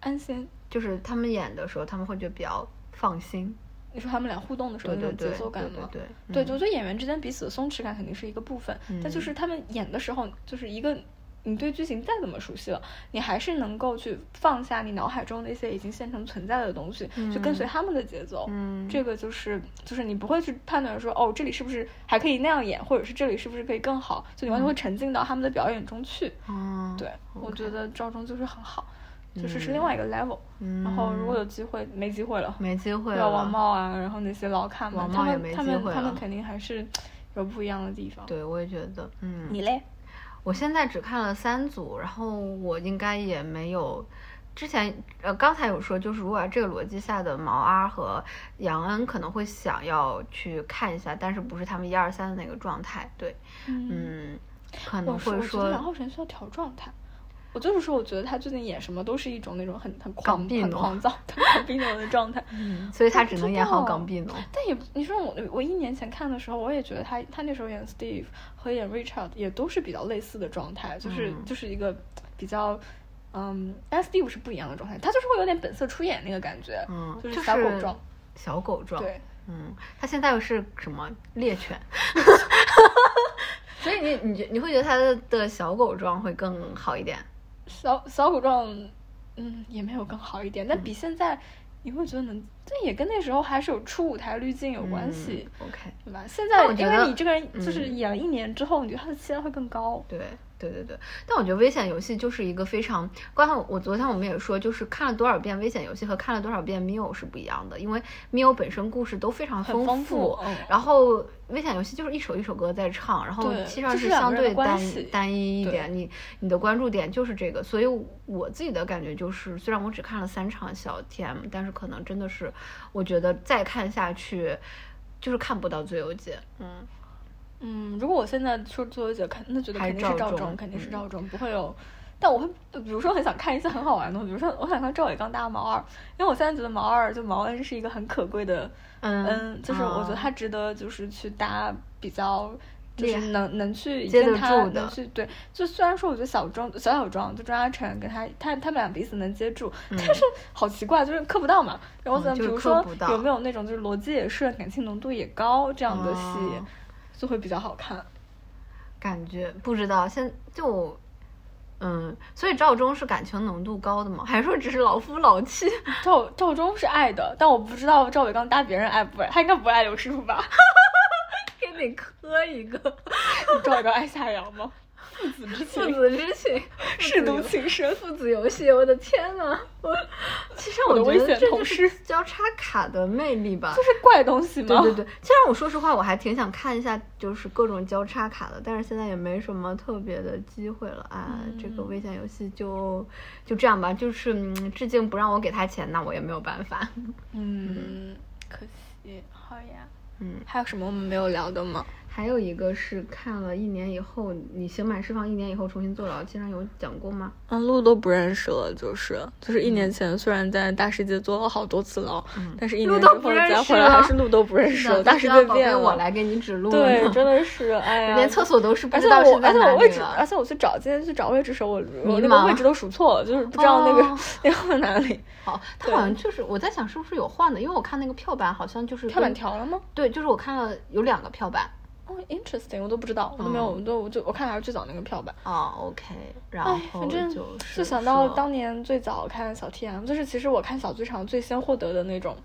安心。就是他们演的时候他们会觉得比较放心。你说他们俩互动的时候那种对对对，节奏感吗？对对，对嗯我觉得演员之间彼此的松弛感肯定是一个部分，但就是他们演的时候，就是一个你对剧情再怎么熟悉了，你还是能够去放下你脑海中那些已经现成存在的东西，去跟随他们的节奏。嗯这个就是就是你不会去判断说，哦，这里是不是还可以那样演，或者是这里是不是可以更好，就你完全会沉浸到他们的表演中去。嗯，对，我觉得赵忠就是很好，就是是另外一个 level。然后如果有机会，没机会了，嗯没机会了。王茂啊，然后那些老看嘛，他王茂也没们他们机会他们肯定还是有不一样的地方。对，我也觉得，嗯，你嘞？我现在只看了三组，然后我应该也没有。之前呃，刚才有说，就是如果这个逻辑下的毛阿和杨恩可能会想要去看一下，但是不是他们一二三的那个状态，对，嗯，可能我是我觉得会说杨浩辰需要调状态。我就是说，我觉得他最近演什么都是一种那种很很狂、很狂躁、很 <laughs> 港币奴的状态。嗯，所以他只能演好港币奴。但也，你说我我一年前看的时候，我也觉得他他那时候演 Steve 和演 Richard 也都是比较类似的状态，就是、嗯就是一个比较，嗯，但 Steve 是不一样的状态，他就是会有点本色出演那个感觉，嗯，就就是小狗状，小狗状。对，嗯，他现在又是什么猎犬？<laughs> <laughs> 所以你你觉你会觉得他的的小狗状会更好一点？小小狗状，嗯，也没有更好一点，但嗯比现在你会觉得能，这也跟那时候还是有出舞台滤镜有关系。嗯 OK，对吧？现在因为你这个人就是嗯演了一年之后，你觉得他的期待会更高。对对对对，但我觉得危险游戏就是一个非常，刚才我昨天我们也说，就是看了多少遍危险游戏和看了多少遍 Mio 是不一样的，因为 Mio 本身故事都非常丰富，富嗯。然后危险游戏就是一首一首歌在唱，然后对其实上是相对单系单一一点，你你的关注点就是这个，所以我自己的感觉就是，虽然我只看了三场小 TM，但是可能真的是，我觉得再看下去就是看不到最优解，嗯。嗯，如果我现在说最后一节看，那觉得肯定是赵赵忠忠，肯定是嗯赵忠，不会有。但我会，比如说很想看一些很好玩的，比如说我想看赵伟刚搭毛二，因为我现在觉得毛二就毛恩是一个很可贵的，嗯嗯，就是我觉得啊他值得就是去搭比较。就是能能去接得跟他住的能去对，就虽然说我觉得小庄小小庄就庄嘉诚跟他他他们俩彼此能接住，但是好奇怪，就是磕不到嘛。然后咱比如说有没有那种就是逻辑也顺、感情浓度也高这样的戏，哦就会比较好看。感觉不知道，现就，嗯，所以赵忠是感情浓度高的吗？还是说只是老夫老妻？<laughs> 赵赵忠是爱的，但我不知道赵伟刚搭别人爱不爱，他应该不爱刘师傅吧？<laughs> 给你磕一个赵伟刚爱夏阳吗？父子之父情，子之情，舐犊情 <laughs> 深。父子游戏，我的天呐！我 <laughs> 其实我觉得这就是交叉卡的魅力吧。就是怪东西吗？对对对，其实我说实话，我还挺想看一下，就是各种交叉卡的，但是现在也没什么特别的机会了啊。这个危险游戏就就这样吧，就是嗯，致敬不让我给他钱，那我也没有办法。嗯，可惜，好呀。嗯，还有什么我们没有聊的吗？还有一个是看了一年以后，你刑满释放一年以后重新坐牢，经常有讲过吗？嗯，路都不认识了，就是就是一年前虽然在大世界坐了好多次牢，但是一路年之后再回来还是路都不认识了，大世界变了。我来给你指路对，真的是，哎呀，连厕所都是不而且知道我而且是在哪我位置，而且我去找今天去找位置的时候，我我那个位置都数错了，就是不知道那个、哦那个在哪里。好，他好像就是我在想是不是有换的，因为我看那个票版好像就是票版调了吗？对，就是我看了有两个票版。哦，interesting，我都不知道，我都没有，嗯我都我就我看还是最早那个票吧。啊，OK，然哎，后反正就是想到当年最早看小 TM，就是其实我看小剧场最先获得的那种，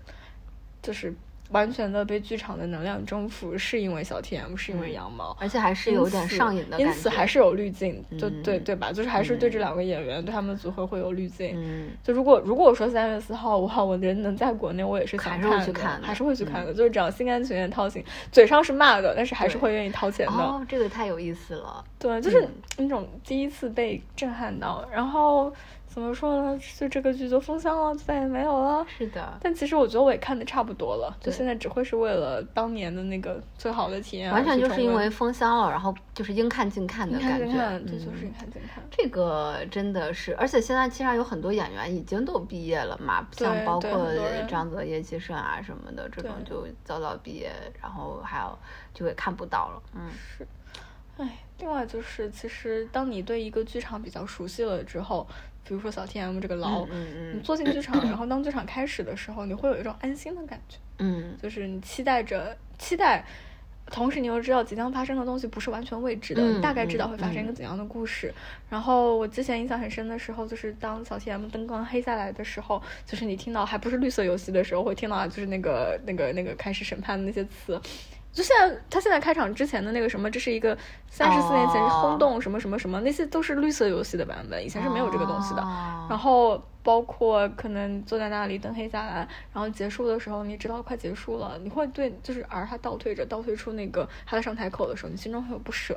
就是完全的被剧场的能量征服，是因为小 TM，是因为羊毛。而且还是有点上瘾的感觉，因此还是有滤镜，就嗯对对吧？就是还是对这嗯两个演员、对他们组合会有滤镜。嗯，就如果如果我说三月四号，五号，我人能在国内，我也是想还是会看的，去看的还是会去看的。就是只要心甘情愿掏钱，嘴上是骂的，但是还是会愿意掏钱的。哦，这个太有意思了。对，就是嗯那种第一次被震撼到，然后怎么说呢？就这个剧就封箱了，就再也没有了。是的，但其实我觉得我也看的差不多了，就现在只会是为了当年的那个最好的体验完全就是因为封箱了，然后就是应看尽看的感觉。尽看，这嗯就是应看尽看。这个真的是，而且现在其实有很多演员已经都毕业了嘛，像对对包括张泽、叶启胜啊什么的，这种就早早毕业，然后还有就也看不到了。嗯，是哎，另外就是，其实当你对一个剧场比较熟悉了之后，比如说小 T M 这个牢，你坐进剧场，<coughs> 然后当剧场开始的时候，你会有一种安心的感觉，嗯就是你期待着期待。同时你又知道即将发生的东西不是完全未知的，嗯你大概知道嗯会发生一个怎样的故事。然后我之前印象很深的时候，就是当小 TM 灯光黑下来的时候，就是你听到还不是绿色游戏的时候，会听到就是那个那个那个开始审判的那些词。就现在，他现在开场之前的那个什么，这是一个三十四年前哦轰动什么什么什么，那些都是绿色游戏的版本，以前是没有这个东西的。哦然后包括可能坐在那里灯黑下来，然后结束的时候，你知道快结束了，你会对就是而他倒退着倒退出那个他在上台口的时候，你心中会有不舍，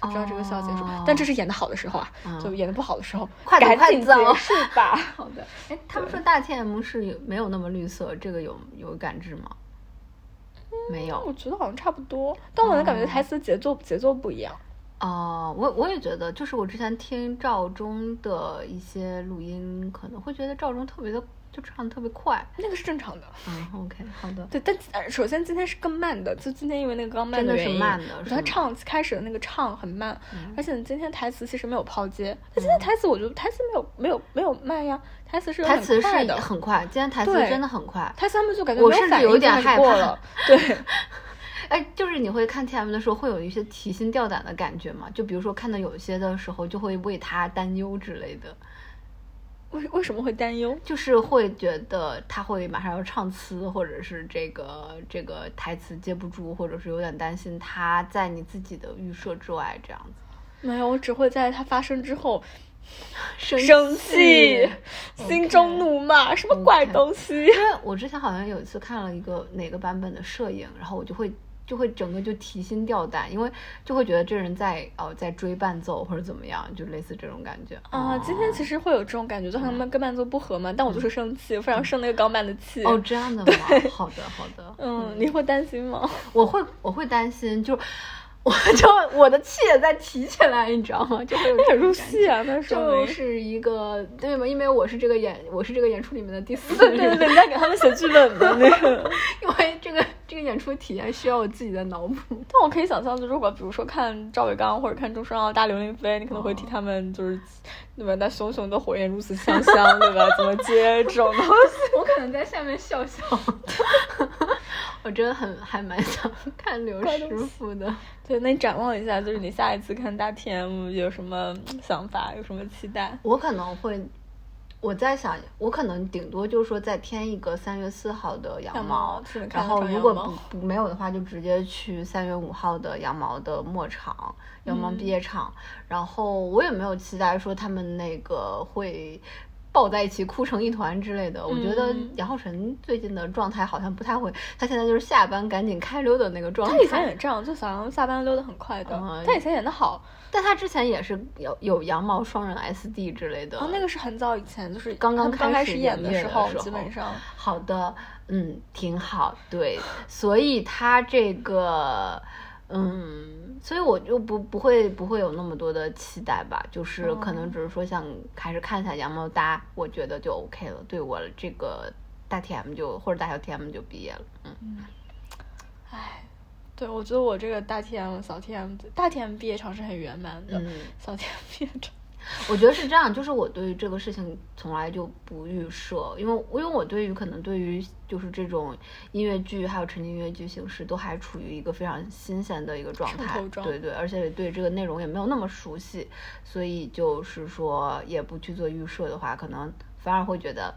就知道这个戏要结束。哦但这是演的好的时候啊，嗯就演的不好的时候，快赶紧快结束吧。好的。哎，他们说大 TM 是有没有那么绿色，这个有有感知吗？没有我觉得好像差不多，但我能感觉台词节奏节奏不一样。哦，我我也觉得，就是我之前听赵忠的一些录音，可能会觉得赵忠特别的就唱的特别快。那个是正常的。嗯，OK，好的。<laughs> 对，但呃首先今天是更慢的，就今天因为那个刚慢真的是原因，慢的他唱开始的那个唱很慢，嗯而且今天台词其实没有抛接，他今天台词我觉得台词没有没有没有慢呀，台词是有台词是很快的，很快，今天台词真的很快。台词他们就感觉我甚至有点害怕了，<laughs> 对，哎，就是你会看 TM 的时候，会有一些提心吊胆的感觉吗？就比如说看到有些的时候，就会为他担忧之类的，为为什么会担忧？就是会觉得他会马上要唱词，或者是这个这个台词接不住，或者是有点担心他在你自己的预设之外这样子。没有，我只会在它发生之后 <laughs> 生生气，心中怒骂，什么怪东西？因为我之前好像有一次看了一个哪个版本的摄影，然后我就会就会整个就提心吊胆，因为就会觉得这人在哦在追伴奏或者怎么样，就类似这种感觉啊，今天其实会有这种感觉，就他们跟伴奏不合嘛，但我就是生气，非常生那个钢伴的气。哦这样的吗？<laughs> 好的好的，嗯，你会担心吗？我会我会担心，就我 <laughs> 就我的气也在提起来，你知道吗？就会有入戏啊，那说就明。是一个对吗？因为我是这个演我是这个演出里面的第四 <laughs> 人对对对，人，你在给他们写剧本的那个。<laughs> 因为这个这个演出体验需要我自己的脑补。但我可以想象，就如果比如说看赵伟刚或者看钟双奥、大刘林飞，你可能会替他们就是，对吧？那熊熊的火焰如此香香，对吧？怎么接这种东西？我可能在下面笑笑，我真的很还蛮想看刘师傅的。对，那你展望一下，就是你下一次看大 TM 有什么 <tsk> 想法，有什么期待？我可能会，我在想，我可能顶多就是说再添一个三月四号的羊羊毛然后如果不不没有的话，就直接去三月五号的羊毛的末场，羊毛毕业场。然后我也没有期待说他们那个会。抱在一起哭成一团之类的，我觉得嗯杨浩晨最近的状态好像不太会，他现在就是下班赶紧开溜的那个状态。他以前也这样，就好像下班溜得很快的。嗯他以前演的好，但他之前也是有有羊毛双人 SD 之类的。哦，那个是很早以前，就是刚刚刚开始演的，时候基本上好的，嗯，挺好，对，所以他这个，嗯，所以我就不不会不会有那么多的期待吧，就是可能只是说想开始看一下羊毛搭，我觉得就 OK 了，对我这个大 TM 就或者大小 TM 就毕业了，嗯，唉，对我觉得我这个大 TM、小 TM、大 TM 毕业场是很圆满的，嗯小 TM 毕业场我觉得是这样，就是我对于这个事情从来就不预设，因为因为我对于可能对于就是这种音乐剧还有沉浸音乐剧形式都还处于一个非常新鲜的一个状态对对，而且对这个内容也没有那么熟悉，所以就是说也不去做预设的话，可能反而会觉得。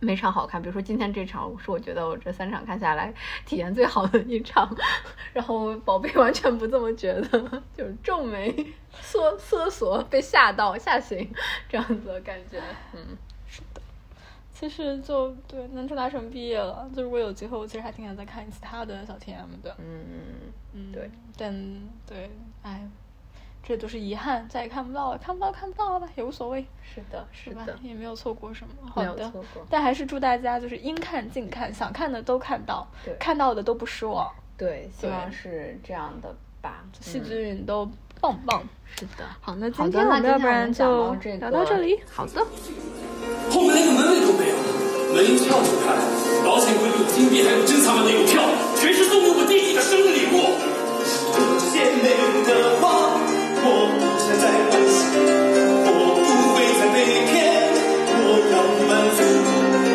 每场好看，比如说今天这场是我觉得我这三场看下来体验最好的一场，<laughs> 然后宝贝完全不这么觉得，就是皱眉、缩缩索、被吓到、吓醒这样子的感觉。嗯，是的其实就对南城大神毕业了，就如果有机会，我其实还挺想再看一次他的小 TM 的。嗯，嗯，对，但对，哎，这都是遗憾，再也看不到了，看不到看不到了吧，也无所谓，是的，是的？，也没有错过什么。好的，但还是祝大家就是应看尽看，想看的都看到，看到的都不失望，对，希望是这样的吧。戏嗯剧运都棒棒。是的。好，那好的，那今天我们要不然就到这个聊到这里。好的。后面连个门卫都没有，门票不开，保险柜里有金币，还有珍藏版的邮票，全是送给我弟弟的生日礼物。鲜美的花我不想再担心，我不会再被骗，我要满足。